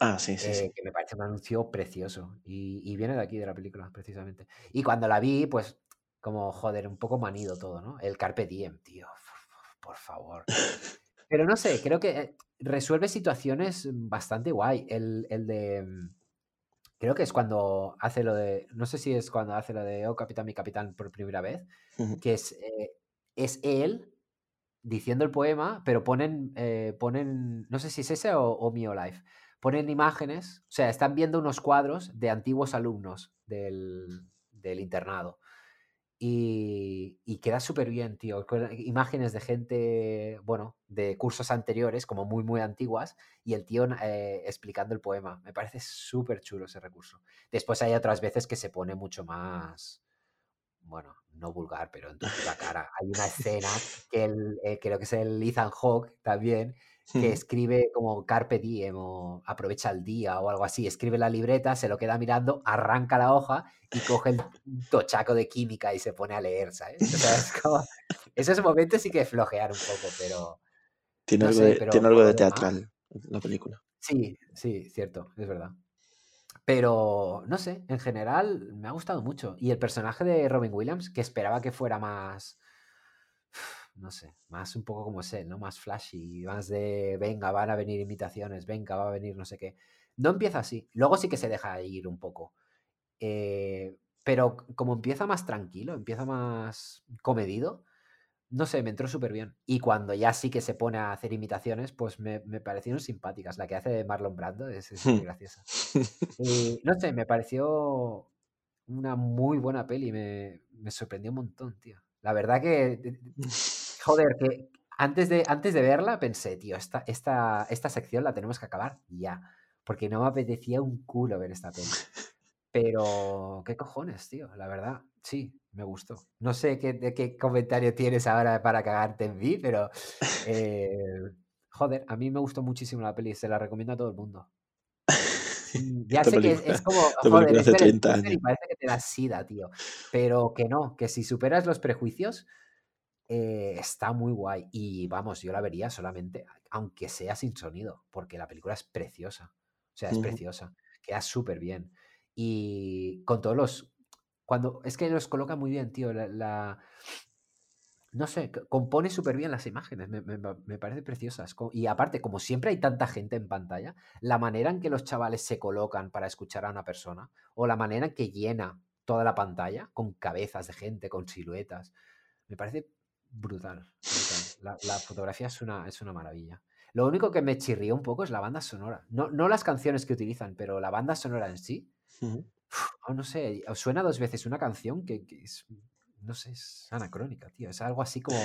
Ah, sí, sí,
eh,
sí.
que me parece un anuncio precioso y, y viene de aquí, de la película, precisamente. Y cuando la vi, pues, como, joder, un poco manido todo, ¿no? El Carpe Diem, tío, por favor. Pero no sé, creo que eh, resuelve situaciones bastante guay. El, el de... mm, Creo que es cuando hace lo de... No sé si es cuando hace lo de Oh, capitán, mi capitán por primera vez, que es, eh, es él diciendo el poema, pero ponen, eh, ponen, no sé si es ese o, o Mio Life, ponen imágenes, o sea, están viendo unos cuadros de antiguos alumnos del, del internado. Y queda súper bien, tío. Imágenes de gente, bueno, de cursos anteriores, como muy, muy antiguas, y el tío eh, explicando el poema. Me parece súper chulo ese recurso. Después hay otras veces que se pone mucho más, bueno, no vulgar, pero en tu puta cara. Hay una escena que el, eh, creo que es el Ethan Hawke también, que escribe como Carpe Diem o aprovecha el día o algo así. Escribe la libreta, se lo queda mirando, arranca la hoja y coge el tochaco de química y se pone a leer, ¿sabes? O sea, es como, esos momentos sí que flojean un poco, pero...
Tiene
no
algo,
sé,
de,
pero
tiene algo
por
de
lo demás-
teatral la película.
Sí, sí, cierto, es verdad. Pero, no sé, en general me ha gustado mucho. Y el personaje de Robin Williams, que esperaba que fuera más, no sé, más un poco como es él, ¿no? Más flashy, más de, venga, van a venir imitaciones, venga, va a venir no sé qué. No empieza así. Luego sí que se deja ir un poco. Eh, pero como empieza más tranquilo, empieza más comedido, no sé, me entró súper bien. Y cuando ya sí que se pone a hacer imitaciones, pues me, me parecieron simpáticas. La que hace de Marlon Brando es, es muy graciosa. Y no sé, me pareció una muy buena peli, me, me sorprendió un montón, tío. La verdad que, joder, que antes de, antes de verla pensé, tío, esta, esta, esta sección la tenemos que acabar ya, porque no me apetecía un culo ver esta peli. Pero, ¿qué cojones, tío? La verdad, sí, me gustó. No sé qué, de qué comentario tienes ahora para cagarte en mí, pero, eh, joder, a mí me gustó muchísimo la peli, se la recomiendo a todo el mundo. Ya
Esta
sé que es, como, joder,
hace
ver el
30
póster y
años.
parece que te da sida, tío. Pero que no, que si superas los prejuicios, eh, está muy guay. Y vamos, yo la vería solamente, aunque sea sin sonido, porque la película es preciosa. O sea, es preciosa. Queda súper bien. Y con todos los. Cuando. Es que los coloca muy bien, tío. La. la- no sé, compone súper bien las imágenes. Me, me- me parece preciosas. Y aparte, como siempre hay tanta gente en pantalla, la manera en que los chavales se colocan para escuchar a una persona, o la manera en que llena toda la pantalla con cabezas de gente, con siluetas, me parece brutal. brutal. La, la fotografía es una, es una maravilla. Lo único que me chirrió un poco es la banda sonora. No, no las canciones que utilizan, pero la banda sonora en sí. Oh, no sé, suena dos veces una canción que, que es, no sé, es anacrónica, tío. Es algo así como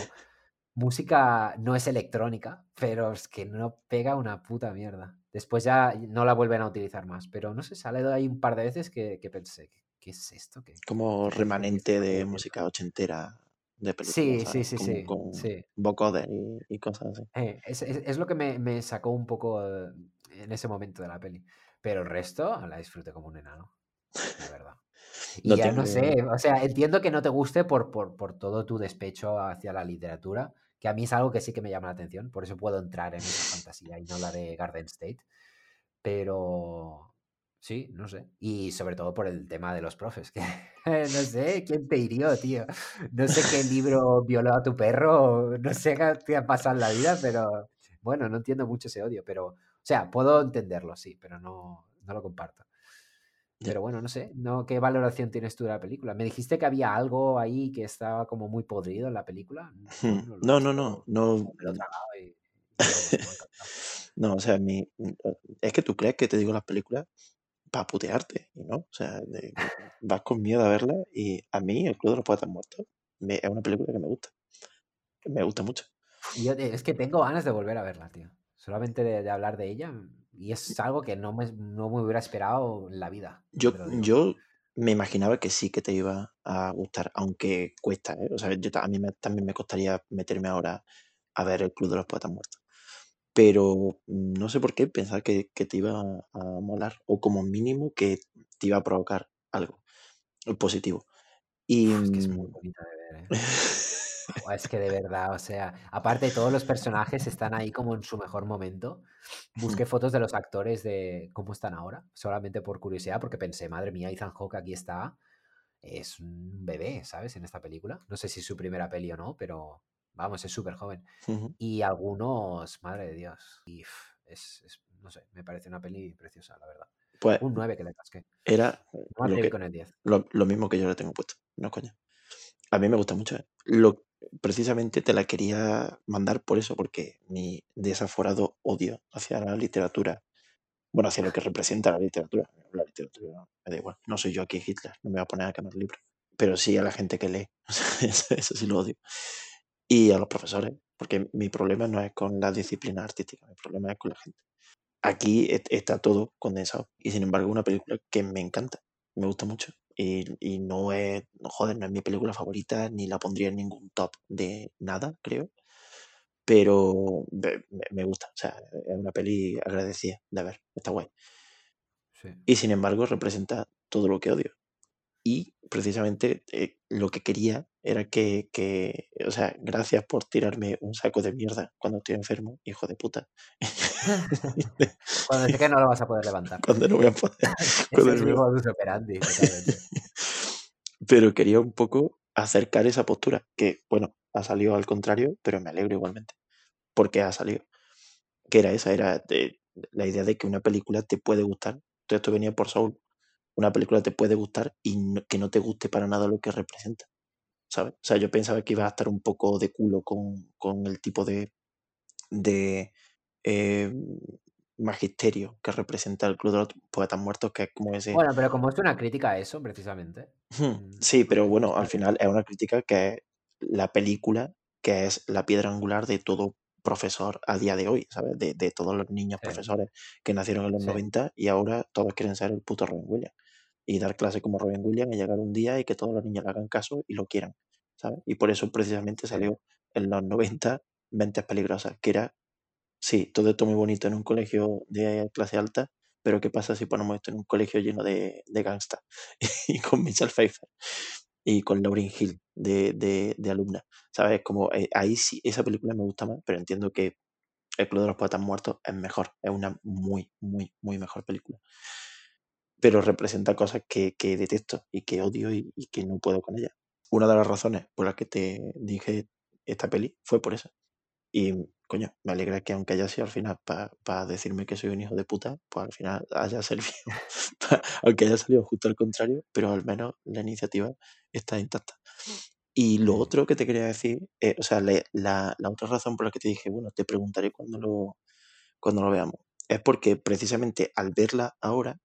música, no es electrónica, pero es que no pega una puta mierda. Después ya no la vuelven a utilizar más, pero no sé, sale de ahí un par de veces que, que pensé, ¿qué, es esto? ¿Qué,
Como
qué
remanente de música ochentera de películas,
Sí, sí,
¿sabes?
sí, sí,
con
sí.
vocoder y, y cosas así.
Eh, es, es- es lo que me, me sacó un poco eh, en ese momento de la peli. Pero el resto la disfruté como un enano, la verdad. Y
No
ya no sé, o sea, entiendo que no te guste por, por, por todo tu despecho hacia la literatura, que a mí es algo que sí que me llama la atención, por eso puedo entrar en esa fantasía y no la de Garden State. Pero sí, no sé. Y sobre todo por el tema de los profes, que no sé quién te hirió, tío. No sé qué libro violó a tu perro, no sé qué te ha pasado en la vida, pero bueno, no entiendo mucho ese odio, pero, o sea, puedo entenderlo, sí, pero no, no lo comparto. Pero bueno, no sé, no, ¿qué valoración tienes tú de la película? Me dijiste que había algo ahí que estaba como muy podrido en la película. No
No, no, no. No, o sea, mi, es que tú crees que te digo las películas para putearte, y no. O sea, de- vas con miedo a verla y a mí, El Club de los Poetas Muertos, me- es una película que me gusta. que Me gusta mucho.
Yo, es que tengo ganas de volver a verla, tío. Solamente de, de hablar de ella. Y es algo que no me, no me hubiera esperado en la vida.
Yo, yo me imaginaba que sí que te iba a gustar, aunque cuesta, ¿eh? O sea, yo, a mí me- también me costaría meterme ahora a ver El Club de los Poetas Muertos. Pero no sé por qué pensaba que, que te iba a, a molar, o como mínimo que te iba a provocar algo positivo. Y
es que es muy
mm,
bonita de ver, ¿eh? Es que de verdad, o sea, aparte todos los personajes están ahí como en su mejor momento. Busqué fotos de los actores de cómo están ahora, solamente por curiosidad, porque pensé, madre mía, Ethan Hawke aquí está, es un bebé, ¿sabes? En esta película. No sé si es su primera peli o no, pero vamos, es súper joven.
ujú,
Y algunos, madre de Dios, y es, es- no sé, me parece una peli preciosa, la verdad.
pues
Un 9 que le casqué.
era
No me
lo, que,
con el 10.
lo, lo mismo que yo le tengo puesto, no coña. A mí me gusta mucho. ¿eh? Lo, precisamente te la quería mandar por eso, porque mi desaforado odio hacia la literatura, bueno, hacia lo que representa la literatura, la literatura me da igual, no soy yo aquí Hitler, no me voy a poner a quemar libros, pero sí a la gente que lee, eso sí lo odio. Y a los profesores, porque mi problema no es con la disciplina artística, mi problema es con la gente. Aquí est- está todo condensado y sin embargo una película que me encanta, me gusta mucho. Y, y no es, joder, no es mi película favorita, ni la pondría en ningún top de nada, creo. Pero me gusta, o sea, es una peli agradecida de ver, está guay.
Sí.
Y sin embargo representa todo lo que odio. Y precisamente eh, lo que quería era que, que, o sea, gracias por tirarme un saco de mierda cuando estoy enfermo, hijo de puta.
Cuando sé que no lo vas a poder levantar.
cuando no voy a poder. Cuando
es
no
mi
voy a-
modus operandi.
Pero quería un poco acercar esa postura, que bueno, ha salido al contrario, pero me alegro igualmente, porque ha salido. Que era esa, era de- la idea de que una película te puede gustar. Todo esto venía por Soul. Una película te puede gustar y no- que no te guste para nada lo que representa. ¿Sabes? O sea, yo pensaba que iba a estar un poco de culo con, con el tipo de, de eh, magisterio que representa el Club de los Poetas Muertos, que es como ese...
Bueno, pero como es una crítica a eso, precisamente. Mm,
Sí, pero
pues
bueno, al final es una crítica que es la película, que es la piedra angular de todo profesor a día de hoy, ¿sabes? De, de todos los niños
Sí.
profesores que nacieron en los
Sí.
90 y ahora todos quieren ser el puto Robin Williams. Y dar clase como Robin Williams y llegar un día y que todos los niños le hagan caso y lo quieran, ¿sabes? Y por eso precisamente salió en los 90 Mentes Peligrosas, que era, sí, todo esto muy bonito en un colegio de clase alta, pero ¿qué pasa si ponemos esto en un colegio lleno de, de gangsters? y con Michelle Pfeiffer y con Lauryn Hill de, de, de alumna, ¿sabes? Como eh, ahí sí, esa película me gusta más, pero entiendo que El Club de los Poetas Muertos es mejor, es una muy, muy, muy mejor película. Pero representa cosas que, que detesto y que odio y, y que no puedo con ellas. Una de las razones por las que te dije esta peli fue por eso. Y coño, me alegra que aunque haya sido al final para decirme que soy un hijo de puta, pues al final haya servido, pa- aunque haya salido justo al contrario, pero al menos la iniciativa está intacta. Y lo
Mm.
otro que te quería decir, eh, o sea, le- la, la otra razón por la que te dije, bueno, te preguntaré cuando lo, cuando lo veamos, es porque precisamente al verla ahora,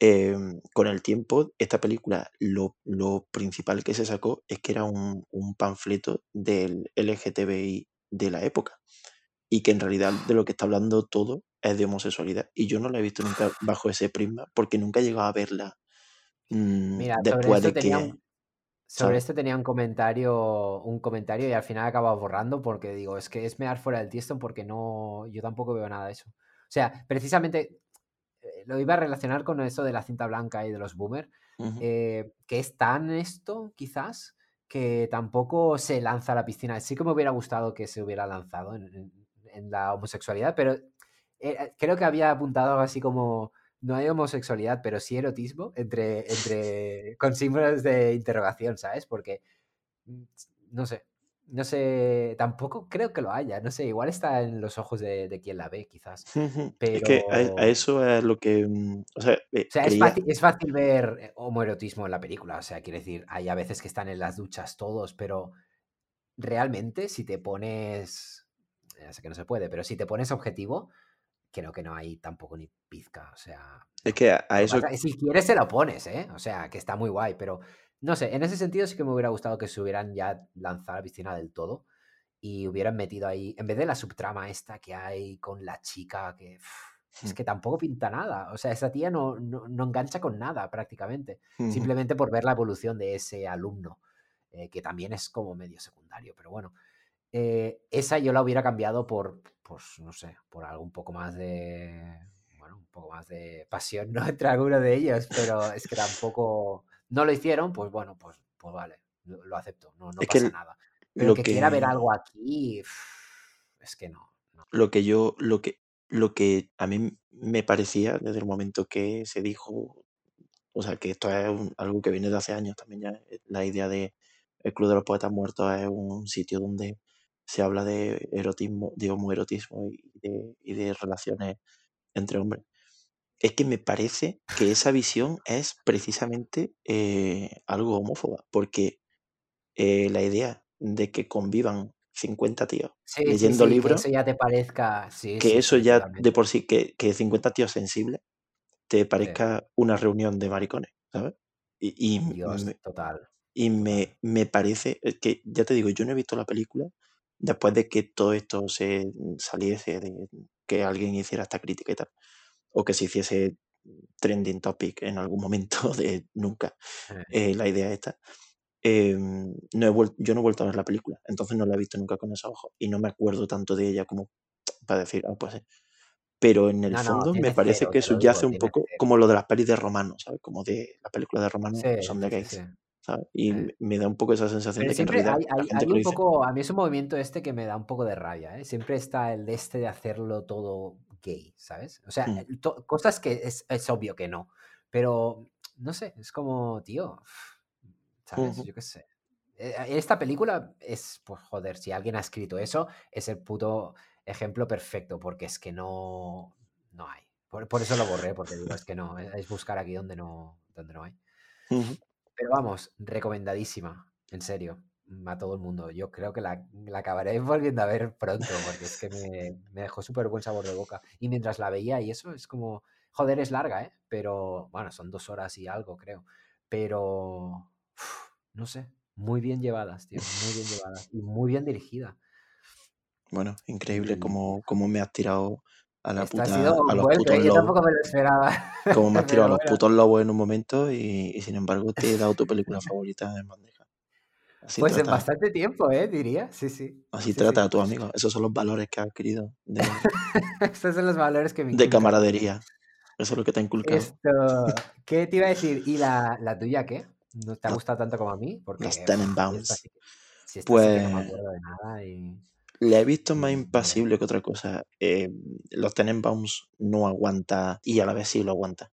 em, con el tiempo, esta película, lo, lo principal que se sacó es que era un, un panfleto del LGTBI de la época y que en realidad de lo que está hablando todo es de homosexualidad. Y yo no la he visto nunca bajo ese prisma porque nunca he llegado a verla mm,
Mira, sobre
después
esto
de
tenía
que...
un, sobre
¿sabes?
esto tenía un comentario, un comentario y al final he acabado borrando porque digo, es que es mear fuera del tiesto porque no, yo tampoco veo nada de eso. O sea, precisamente lo iba a relacionar con eso de la cinta blanca y de los boomer,
Ujú.
eh, que es tan esto, quizás, que tampoco se lanza a la piscina. Sí que me hubiera gustado que se hubiera lanzado en, en- en la homosexualidad, pero eh, creo que había apuntado algo así como no hay homosexualidad, pero sí erotismo, entre, entre con símbolos de interrogación, ¿sabes? Porque, mm, no sé, no sé, tampoco creo que lo haya, no sé, igual está en los ojos de, de quien la ve, quizás.
Ujú. Es
Pero,
que a, eso es lo que... mm, O sea, eh,
sea, es fácil, es fácil ver eh, homoerotismo en la película, o sea, quiere decir, hay a veces que están en las duchas todos, pero realmente si te pones, ya sé que no se puede, pero si te pones objetivo, creo que no hay tampoco ni pizca, o sea,
Es que a, a eso...
si quieres se lo pones, ¿eh? O sea, que está muy guay, pero no sé, en ese sentido sí que me hubiera gustado que se hubieran ya lanzado a la piscina del todo y hubieran metido ahí, en vez de la subtrama esta que hay con la chica, que pff, es
Mm,
que tampoco pinta nada, o sea, esa tía no, no, no engancha con nada prácticamente, simplemente por ver la evolución de ese alumno, eh, que también es como medio secundario, pero bueno, eh, esa yo la hubiera cambiado por, pues no sé, por algo un poco más de, bueno, un poco más de pasión, ¿no? Entre alguno de ellos, pero es que tampoco, no lo hicieron, pues bueno, pues, pues vale, lo, lo acepto, no, no
Es que
pasa nada. Pero
lo
que quiera ver algo aquí, es que no, no.
lo que yo, lo que, lo que a mí me parecía desde el momento que se dijo, o sea, que esto es un- algo que viene de hace años también ya, eh, la idea de el Club de los Poetas Muertos es un sitio donde se habla de erotismo, de homoerotismo y de, y de relaciones entre hombres. Es que me parece que esa visión es precisamente eh, algo homófoba, porque eh, la idea de que convivan 50 tíos
Sí,
leyendo
sí, que
libros
eso ya te parezca,
que eso ya de por sí, que, que 50 tíos sensibles te parezca una reunión de maricones, ¿sabes? Y, y
Dios,
me,
total,
y me, me parece es que, ya te digo, yo no he visto la película después de que todo esto se saliese, de que alguien hiciera esta crítica y tal, o que se hiciese trending topic en algún momento de nunca
Eh,
eh, la idea esta. em, no he vuel- yo no he vuelto a ver la película, entonces no la he visto nunca con esos ojos y no me acuerdo tanto de ella como para decir, ah, pues sí. Pero en el
No, no,
fondo me
tiene
parece
cero,
que subyace
digo,
un poco
cero.
como lo de las pelis de romanos, ¿sabes? Como de las películas de romanos
Sí,
son de
sí, sí,
gays,
sí.
¿sabes? Y
Eh.
me- me da un poco esa sensación
Pero
de que en
siempre
realidad
hay, hay,
gente
hay un poco, a mí es un movimiento este que me da un poco de rabia, ¿eh? Siempre está el de este de hacerlo todo gay, ¿sabes? O sea,
Mm.
to- cosas que es, es obvio que no, pero no sé, es como, tío, ¿sabes? Yo qué sé. Eh, Esta película es, pues joder, si alguien ha escrito eso, es el puto ejemplo perfecto, porque es que no, no hay. Por, por eso lo borré, porque digo, es que no, es buscar aquí donde no, donde no hay. Pero vamos, recomendadísima, en serio, a todo el mundo. Yo creo que la, la acabaré volviendo a ver pronto, porque es que me, me dejó súper buen sabor de boca. Y mientras la veía y eso, es como, joder, es larga, ¿eh? Pero, bueno, son dos horas y algo, creo. Pero, uf, no sé, muy bien llevadas, tío, muy bien llevadas y muy bien dirigida.
Bueno, increíble
Y
como, como me has tirado a la
esto ha
puta,
sido
a los putos
¿eh? yo
lobos.
tampoco me lo esperaba.
Como me has tirado a los putos lobos en un momento y, y sin embargo te he dado tu película favorita en bandeja. Así
pues en bastante tiempo, ¿eh? Diría, sí, sí.
así
Sí,
trata
sí.
a tus amigos. Esos son los valores que has adquirido de,
Estos son los valores que me
de camaradería. Eso es lo que te ha inculcado.
Esto, ¿qué te iba a decir? ¿Y la, la tuya qué? ¿No te ha gustado tanto como a mí? Porque
Las Tenenbaums.
si que no me
Pues
acuerdo de nada y...
le he visto más impasible que otra cosa. Eh, los Tenenbaums no aguanta y a la vez sí lo aguanta.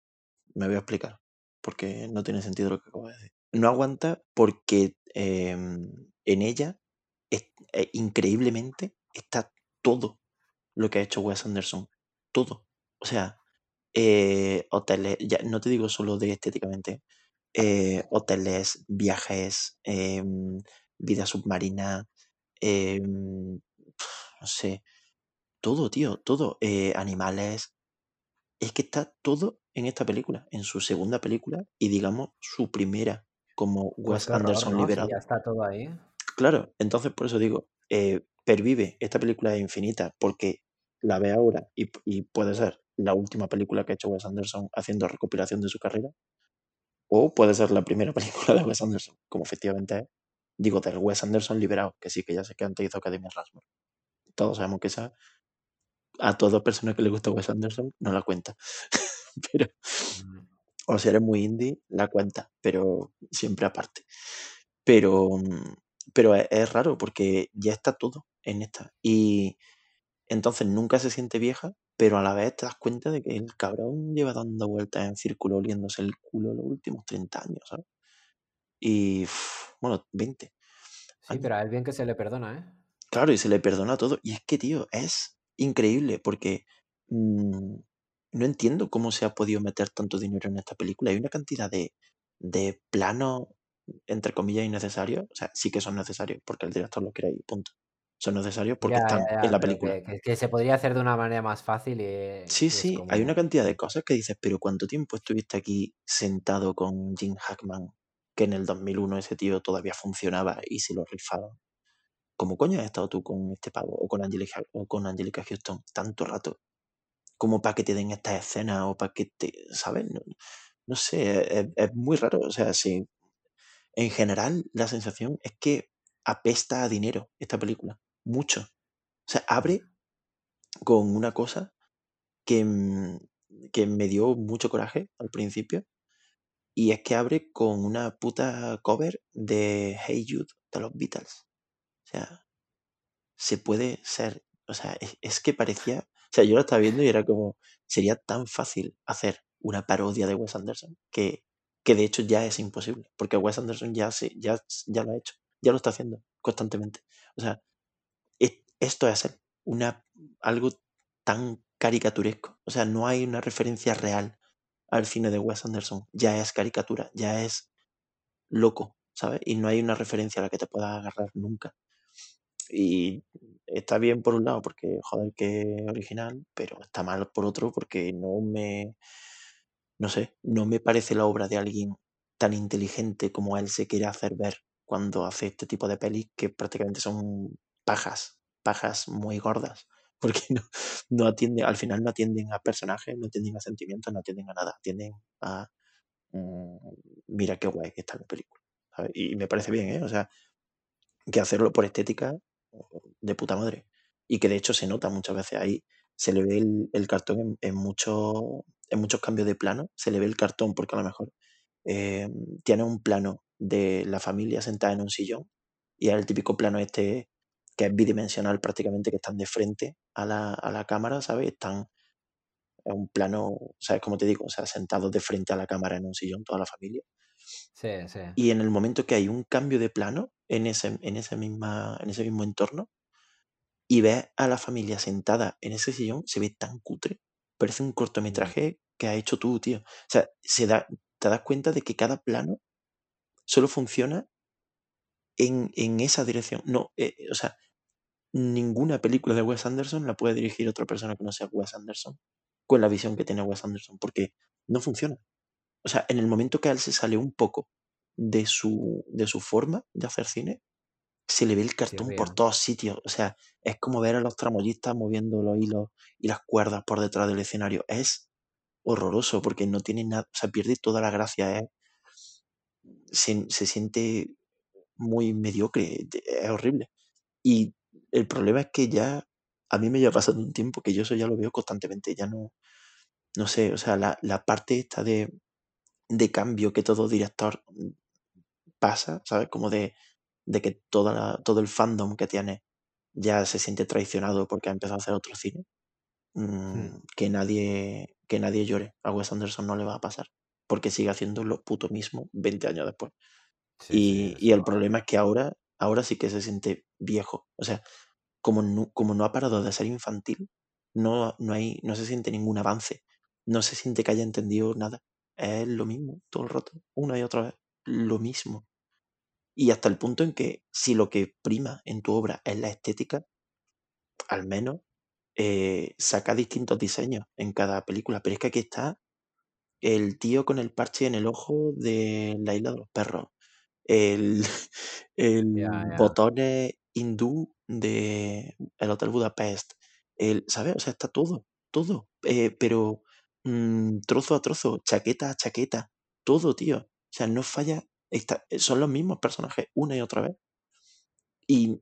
Me voy a explicar. Porque no tiene sentido lo que acabo de decir. No aguanta porque eh, en ella, eh, increíblemente, está todo lo que ha hecho Wes Anderson. Todo. O sea, eh, hoteles, ya no te digo solo de estéticamente, eh, hoteles, viajes, em, vida submarina, em, no sé, todo, tío, todo, animales. Es que está todo en esta película, en su segunda película y digamos su primera como
Pues
Wes
horror,
Anderson liberado.
ya está todo ahí.
Claro, entonces por eso digo, eh, pervive, esta película es infinita porque la ve ahora y, puede ser la última película que ha hecho Wes Anderson haciendo recopilación de su carrera, o puede ser la primera película de Wes Anderson, como efectivamente es, digo, del Wes Anderson liberado, que sí, que ya sé que antes hizo Academia Rasmus. Todos sabemos que esa, a todas personas que le gusta Wes Anderson, no la cuenta. pero,
Mm,
o si eres muy indie, la cuenta, pero siempre aparte. Pero, mm, pero es, es raro porque ya está todo en esta. Y entonces nunca se siente vieja, pero a la vez te das cuenta de que el cabrón lleva dando vueltas en círculo, oliéndose el culo los últimos 30 años, ¿sabes? Y, bueno, 20
Sí,
años.
pero a él bien que se le perdona, ¿eh?
Claro, y se le perdona todo. Y es que, tío, es increíble porque mm, no entiendo cómo se ha podido meter tanto dinero en esta película. Hay una cantidad de, de planos, entre comillas, innecesarios. O sea, sí que son necesarios porque el director lo quiere ahí, punto. Son necesarios porque
Ya,
están
ya,
en la película.
que, se podría hacer de una manera más fácil y,
Sí,
y
sí, hay una cantidad de cosas que dices, pero ¿cuánto tiempo estuviste aquí sentado con Jim Hackman? Que en el 2001 ese tío todavía funcionaba y se lo rifaba. ¿Cómo coño has estado tú con este pavo o con Angelica, o con Angelica Houston tanto rato? Como para que te den estas escenas o para que te, ¿sabes? No, sé, es, muy raro. O sea, sí, en general la sensación es que apesta a dinero esta película. Mucho. O sea, abre con una cosa que, mm, que me dio mucho coraje al principio. Y es que abre con una puta cover de Hey Jude de los Beatles. O sea, se puede ser, o sea, es que parecía, o sea, yo lo estaba viendo y era como, sería tan fácil hacer una parodia de Wes Anderson que, que de hecho ya es imposible, porque Wes Anderson ya, se, ya, ya lo ha hecho, ya lo está haciendo constantemente. O sea, es- esto es una, algo tan caricaturesco, o sea, no hay una referencia real al cine de Wes Anderson, ya es caricatura, ya es loco, ¿sabes? Y no hay una referencia a la que te puedas agarrar nunca. Y está bien por un lado porque, joder, que original, pero está mal por otro porque no me, no sé, no me parece la obra de alguien tan inteligente como él se quiere hacer ver cuando hace este tipo de pelis que prácticamente son pajas, pajas muy gordas. porque no, no atienden, al final no atienden a personajes, no atienden a sentimientos, no atienden a nada, atienden a mm, mira qué guay que está la película. ¿sabes? Y me parece bien, ¿eh? O sea, que hacerlo por estética de puta madre. Y que de hecho se nota muchas veces ahí, se le ve el, cartón en, en, muchos, en muchos cambios de plano, se le ve el cartón porque a lo mejor eh, tiene un plano de la familia sentada en un sillón y el típico plano este que es bidimensional prácticamente, que están de frente a la, a la cámara, ¿sabes? Están en un plano, ¿sabes cómo te digo? O sea, sentados de frente a la cámara en un sillón, toda la familia.
Sí, sí.
Y en el momento que hay un cambio de plano en ese, en ese, misma, en ese mismo entorno y ves a la familia sentada en ese sillón, se ve tan cutre. Parece un cortometraje que has hecho tú, tío. O sea, se da, te das cuenta de que cada plano solo funciona en, en esa dirección. No, eh, o sea, ninguna película de Wes Anderson la puede dirigir otra persona que no sea Wes Anderson con la visión que tiene Wes Anderson, porque no funciona. O sea, en el momento que a él se sale un poco de su, de su forma de hacer cine, se le ve el cartón por todos sitios. O sea, es como ver a los tramoyistas moviendo los hilos y las cuerdas por detrás del escenario. Es horroroso porque no tiene nada, o sea, pierde toda la gracia. ¿eh? Se, se siente muy mediocre, es horrible. Y el problema es que ya a mí me lleva pasando un tiempo que yo eso ya lo veo constantemente, ya no, no sé, o sea, la, la parte esta de, de cambio que todo director pasa, ¿sabes? Como de, de que toda la, todo el fandom que tiene ya se siente traicionado porque ha empezado a hacer otro cine.
Hmm.
Mm, que nadie que nadie llore. A Wes Anderson no le va a pasar. Porque sigue haciendo lo puto mismo 20 años después.
Sí, sí,
y, y el problema es que ahora, ahora sí que se siente viejo. O sea, como no, como no ha parado de ser infantil, no, no, hay, no se siente ningún avance. No se siente que haya entendido nada. Es lo mismo todo el rato, una y otra vez. Lo mismo. Y hasta el punto en que si lo que prima en tu obra es la estética, al menos eh, saca distintos diseños en cada película. Pero es que aquí está el tío con el parche en el ojo de la isla de los perros. El, el botones hindú de el Hotel Budapest. El, ¿Sabes? O sea, está todo, todo. Eh, pero mm, trozo a trozo, chaqueta a chaqueta, todo, tío. O sea, no falla. está- son los mismos personajes una y otra vez. Y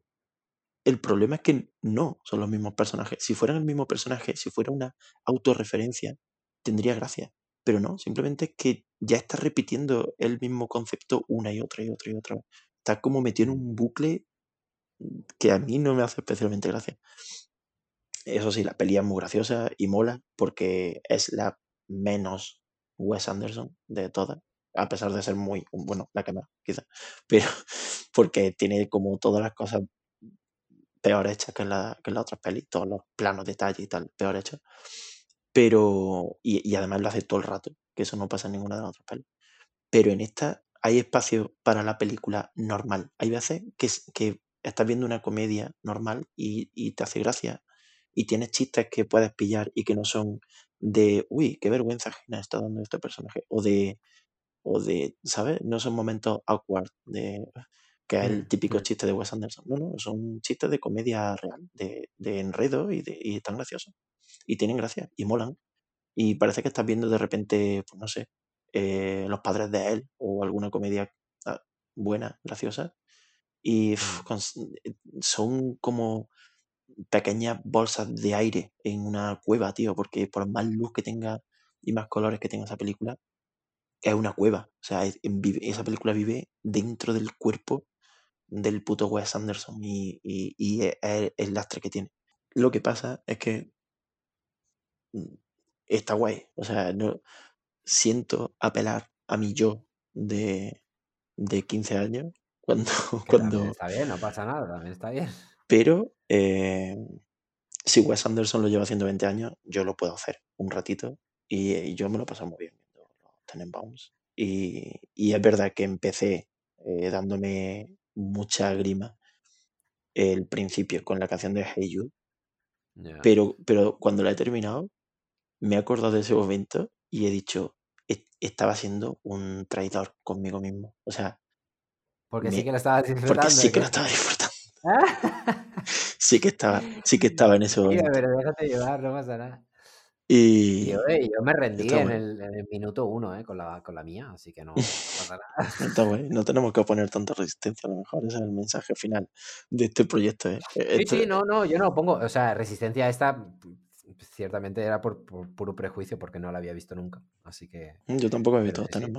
el problema es que no son los mismos personajes. Si fueran el mismo personaje, si fuera una autorreferencia, tendría gracia. Pero no, simplemente es que ya está repitiendo el mismo concepto una y otra y otra y otra vez. Está como metido en un bucle que a mí no me hace especialmente gracia. Eso sí, la peli es muy graciosa y mola porque es la menos Wes Anderson de todas, a pesar de ser muy, bueno, la que más, quizá, pero porque tiene como todas las cosas peor hechas que en, la, que en las otras pelis, todos los planos, detalles y tal, peor hechos. Pero, y, y además lo hace todo el rato, que eso no pasa en ninguna de las otras pelis. Pero en esta hay espacio para la película normal. Hay veces que, que estás viendo una comedia normal y, y te hace gracia y tienes chistes que puedes pillar y que no son de, uy, qué vergüenza ajena está dando este personaje, o de, o de, ¿sabes? No son momentos awkward, de, que es el
Hmm,
típico
hmm.
chiste de Wes Anderson. No, no, son chistes de comedia real, de, de enredo y, de, y están graciosos. Y tienen gracia y molan. Y parece que estás viendo de repente, pues no sé, eh, Los padres de él o alguna comedia ah, buena, graciosa. Y
Mm.
eh, son como pequeñas bolsas de aire en una cueva, tío, porque por más luz que tenga y más colores que tenga esa película, es una cueva. O sea, es- en vive- esa película vive dentro del cuerpo del puto Wes Anderson y, y, y es es el lastre que tiene. Lo que pasa es que mm, está guay. O sea, no siento apelar a mi yo de, de 15 años cuando,
Que
cuando
está bien, no pasa nada, también está bien.
Pero eh, si Wes Anderson lo lleva haciendo 20 años, yo lo puedo hacer un ratito y, y yo me lo paso muy bien viendo los Tenenbaums. Y, y es verdad que empecé eh, dándome mucha grima el principio con la canción de Hey You, pero, pero cuando la he terminado me he acordado de ese momento y he dicho, "E- estaba siendo un traidor conmigo mismo. O sea,
Porque sí que lo
porque
disfrutando.
sí que lo estaba disfrutando. sí que estaba, sí que estaba en ese
Mira,
momento.
pero déjate llevar, no pasa nada.
Y
Yo, yo me rendí en el, en el minuto uno eh, con, la, con la mía, así que no, no pasa nada.
Está. No tenemos que oponer tanta resistencia, a lo mejor ese es el mensaje final de este proyecto. ¿eh?
Sí,
Este-
sí, no, no, yo no pongo, o sea, resistencia a esta ciertamente era por, por puro prejuicio porque no la había visto nunca, así que...
Yo tampoco he visto
sí, sí.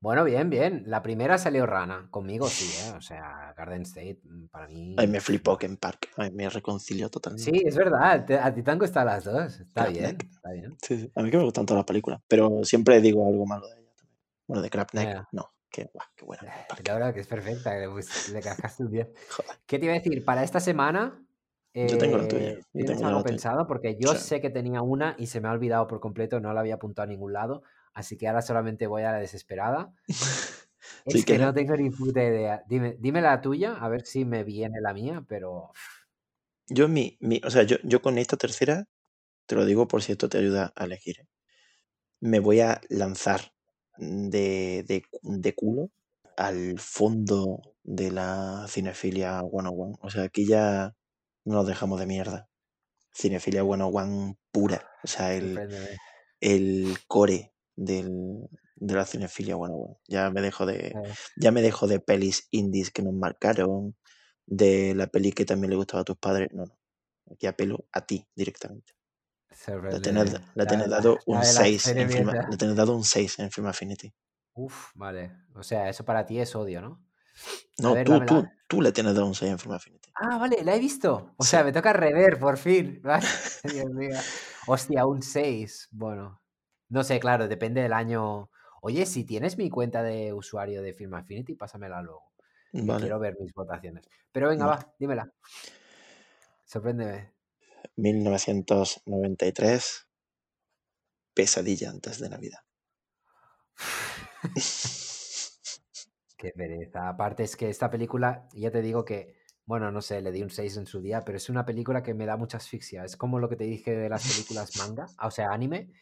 Bueno, bien, bien. La primera salió Rana, conmigo sí, ¿eh? O sea, Garden State mm, para mí...
Ay, me flipó Ken Park. Ay, me reconcilió totalmente.
Sí, es verdad, a ti te han gustado las dos, está bien, está bien.
Sí, sí. A mí que me gustan todas las películas, pero siempre digo algo malo de ella también. Bueno, de Crabneck,
Ya.
no. Qué, guau, qué buena.
La verdad que es perfecta, pues, le cascaste un 10.
Joder.
¿Qué te iba a decir? Para esta semana...
Yo tengo la tuya,
eh,
yo
¿Tienes
tengo
algo
la tuya.
pensado? Porque yo
Sí.
sé que tenía una y se me ha olvidado por completo, no la había apuntado a ningún lado, así que ahora solamente voy a la desesperada. Es que no tengo ni puta idea. Dime, dime la tuya, a ver si me viene la mía, pero...
Yo, mi, mi, o sea, yo, yo con esta tercera, te lo digo por si esto te ayuda a elegir, ¿eh? me voy a lanzar de, de, de culo al fondo de la cinefilia 101. O sea, aquí ya no nos dejamos de mierda. Cinefilia 101 pura. O sea, el, el core del, de la cinefilia 101. Ya me dejo de, ya me dejo de pelis indies que nos marcaron, de la peli que también le gustaba a tus padres. No, no. Aquí apelo a ti directamente. Le tenés, le
La-
tenés dado un
de la
6
serie
en
mierda.
le tenés dado un 6 en Film Affinity.
Uf, vale. O sea, eso para ti es odio, ¿no?
No,
ver,
tú, tú, tú le tienes dado un 6 en Film Affinity.
Ah, vale, la he visto. O
Sí.
sea, me toca rever, por fin. Dios mío. Hostia, un 6. Bueno, no sé, claro, depende del año. Oye, si tienes mi cuenta de usuario de Film Affinity, pásamela luego.
Vale.
Quiero ver mis votaciones. Pero venga,
Vale.
va, dímela. Sorpréndeme.
1993. Pesadilla antes de Navidad.
Qué pereza. Aparte es que esta película, ya te digo que, bueno, no sé, le di un 6 en su día, pero es una película que me da mucha asfixia. Es como lo que te dije de las películas manga, o sea, anime,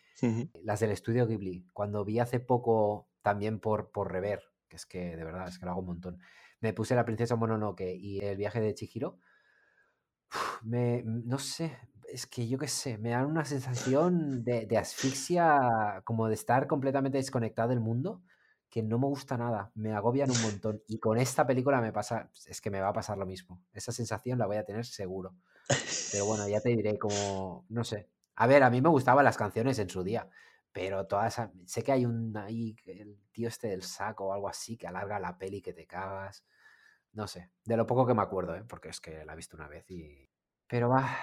Las del estudio Ghibli. Cuando vi hace poco también por, por rever, que es que de verdad es que lo hago un montón, me puse La Princesa Mononoke y El viaje de Chihiro. Me, no sé, es que yo qué sé, me dan una sensación de, de asfixia, como de estar completamente desconectado del mundo, que no me gusta nada, me agobian un montón. Y con esta película me pasa, es que me va a pasar lo mismo. Esa sensación la voy a tener seguro. Pero bueno, ya te diré como, no sé. A ver, a mí me gustaban las canciones en su día, pero todas, sé que hay un ahí, el tío este del saco o algo así, que alarga la peli que te cagas. No sé, de lo poco que me acuerdo, ¿eh? porque es que la he visto una vez y... Pero va,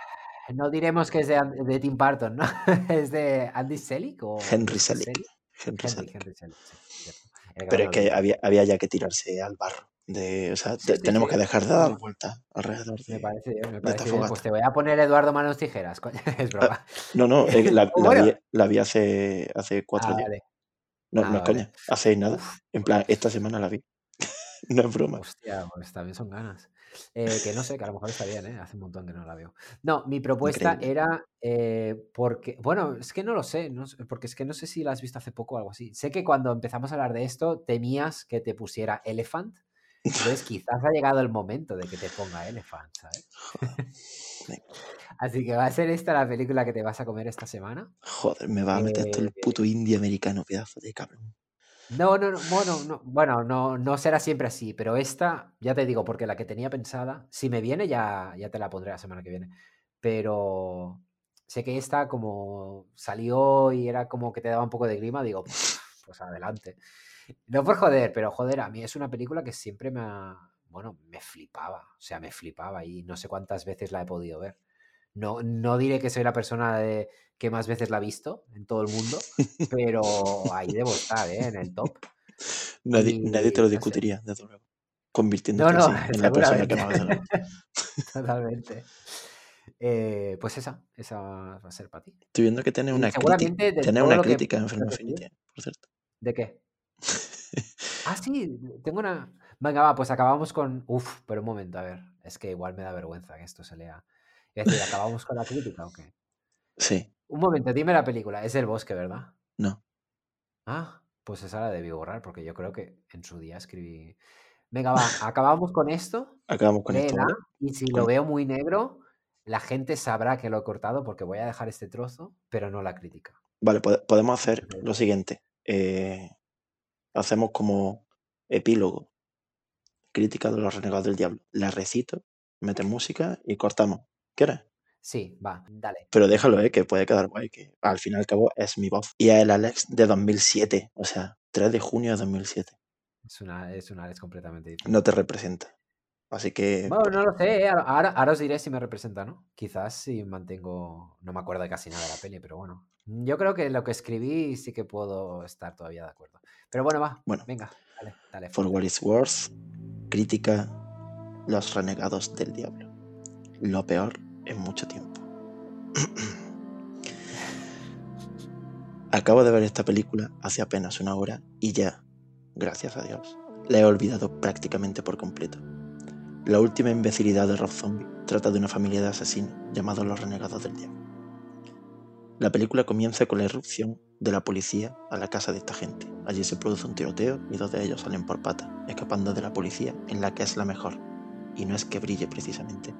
no diremos que es de, Tim Burton, ¿no? ¿Es de Andy Selick o
Henry Selick. Henry
Henry,
Selick.
Henry Selick, sí, cierto. El
Pero es que había, había ya que tirarse al barro. De, o sea,
Sí,
te-
sí,
tenemos
sí.
que dejar de dar
no,
vueltas alrededor
me parece bien, me parece bien. Pues te voy a poner Eduardo Manos Tijeras, coño, es broma.
No, no, eh, la, vi, la vi hace, hace cuatro
ah,
días.
vale,
No,
ah,
no es
vale.
coña, hace nada.
Uf,
En plan, esta semana la vi. No es broma.
hostia, pues también son ganas. Eh, que no sé, que a lo mejor está bien, ¿eh? Hace un montón que no la veo. No, mi propuesta
Increíble.
era eh, porque, bueno, es que no lo sé, no sé, porque es que no sé si la has visto hace poco o algo así. Sé que cuando empezamos a hablar de esto temías que te pusiera Elephant, entonces quizás ha llegado el momento de que te ponga Elephant, ¿sabes? Así que va a ser esta la película que te vas a comer esta semana.
Joder, me va a meter todo
Eh,
el puto indie americano, pedazo de cabrón.
No, no, no, bueno, no, bueno, no, no será siempre así, pero esta, ya te digo, porque la que tenía pensada, si me viene ya, ya te la pondré la semana que viene, pero sé que esta como salió y era como que te daba un poco de grima, digo, pues, pues adelante. No por joder, pero joder, a mí es una película que siempre me ha, bueno, me flipaba, o sea, me flipaba y no sé cuántas veces la he podido ver. No, no diré que soy la persona de, que más veces la ha visto en todo el mundo, pero ahí debo estar, ¿eh? En el top.
Nadie, nadie te
Y
lo
no sé.
discutiría, desde luego.
No,
Convirtiéndote
no,
así en la persona que más veces visto.
Totalmente. Eh, pues esa, esa va a ser para ti.
Estoy viendo que tiene
Y
una crítica, tiene una
lo que
crítica en Film Affinity, por cierto.
¿de qué? Ah, sí, tengo una. Venga, va, pues acabamos con. Uf, pero un momento, a ver. Es que igual me da vergüenza que esto se lea. Es decir, ¿acabamos con la crítica o qué?
Sí,
Un momento, dime la película. Es El Bosque, ¿verdad?
no.
Ah, pues esa la debí borrar porque yo creo que en su día escribí. Venga, va, acabamos con esto.
Acabamos con esto.
y si
Con-
lo veo muy negro, la gente sabrá que lo he cortado porque voy a dejar este trozo, pero no la crítica.
Vale, pode- podemos hacer lo siguiente. eh, hacemos como epílogo, crítica de los renegados del diablo. La recito, metes música y cortamos. ¿Quieres?
Sí, va, dale.
Pero déjalo, ¿eh? que puede quedar guay, que al fin y al cabo es mi voz. Y es el Alex de 2007, o sea, 3 de junio de 2007.
Es una, es una Alex completamente diferente.
No te representa. Así que,
Bueno, no lo sé, ¿eh? ahora, ahora os diré si me representa, ¿no? Quizás si mantengo. No me acuerdo de casi nada de la peli, pero bueno. Yo creo que lo que escribí sí que puedo estar todavía de acuerdo. Pero bueno, va.
Bueno.
Venga, dale, dale.
for what it's worth, crítica Los renegados del diablo. Lo peor en mucho tiempo. Acabo de ver esta película hace apenas una hora y ya, gracias a Dios, la he olvidado prácticamente por completo. La última imbecilidad de Rob Zombie trata de una familia de asesinos llamados los renegados del diablo. La película comienza con la irrupción de la policía a la casa de esta gente. Allí se produce un tiroteo y dos de ellos salen por pata, escapando de la policía en la que es la mejor, y no es que brille precisamente,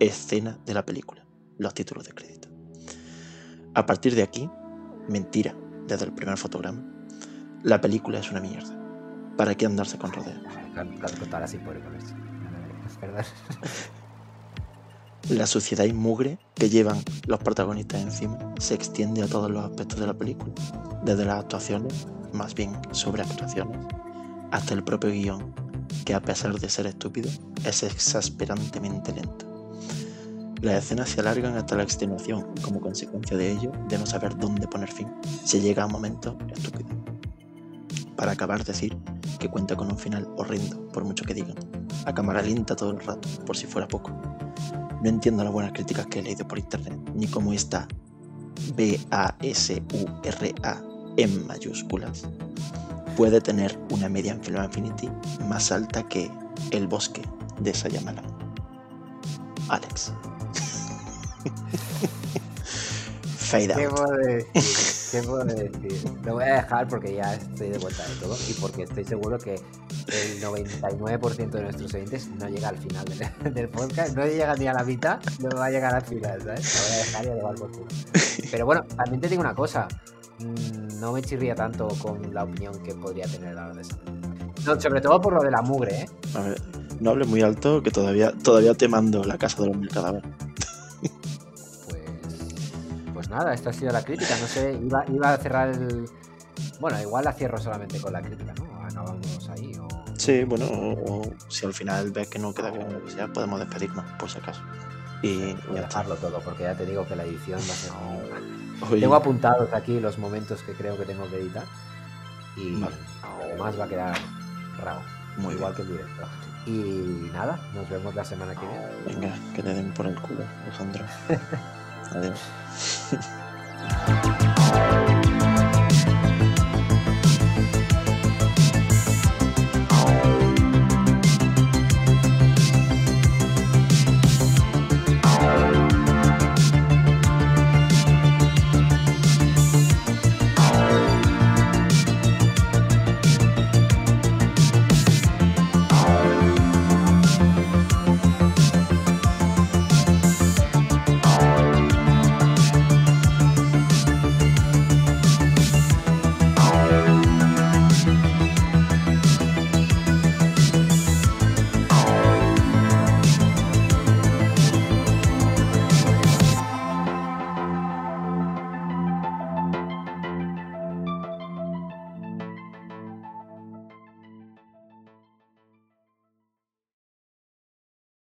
escena de la película, los títulos de crédito. A partir de aquí, mentira, desde el primer fotograma, la película es una mierda. ¿Para qué andarse con rodeos?
Eso.
La suciedad y mugre que llevan los protagonistas encima se extiende a todos los aspectos de la película, desde las actuaciones, más bien sobreactuaciones, hasta el propio guion, que a pesar de ser estúpido, es exasperantemente lento. Las escenas se alargan hasta la extenuación como consecuencia de ello, de no saber dónde poner fin, se llega a momentos estúpidos. Para acabar decir que cuenta con un final horrendo, por mucho que digan, a cámara lenta todo el rato, por si fuera poco. No entiendo las buenas críticas que he leído por internet, ni cómo esta B-A-S-U-R-A en mayúsculas puede tener una media en Film Affinity más alta que El Bosque de Sayamalan. Alex. Fade
¿Qué puedo decir? ¿Qué puedo decir? Lo voy a dejar porque ya estoy de vuelta de todo y porque estoy seguro que el 99% de nuestros oyentes no llega al final del, del podcast, no llega ni a la mitad, no va a llegar al final, ¿sabes? Lo voy a dejar y a llevar por culo. Pero bueno, también te digo una cosa, mm, no me chirría tanto con la opinión que podría tener la de. No, sobre todo por lo de la mugre, ¿eh?
A ver, no hables muy alto que todavía, todavía te mando la casa de los mil cadáveres.
Nada, esta ha sido la crítica. No sé, iba, iba a cerrar el. Bueno, igual la cierro solamente con la crítica, ¿no? Acabamos ahí. O...
Sí, bueno, o, o si al final ves que no queda bien lo que sea, podemos despedirnos, por si acaso. Y, y
dejarlo todo, porque ya te digo que la edición va a ser.
Oye,
Tengo apuntados aquí los momentos que creo que tengo que editar. Y
Vale.
además va a quedar raro.
muy
igual
bien.
que el directo. Y nada, nos vemos la semana que viene.
Venga, que te den por el culo, Alejandro. Adiós.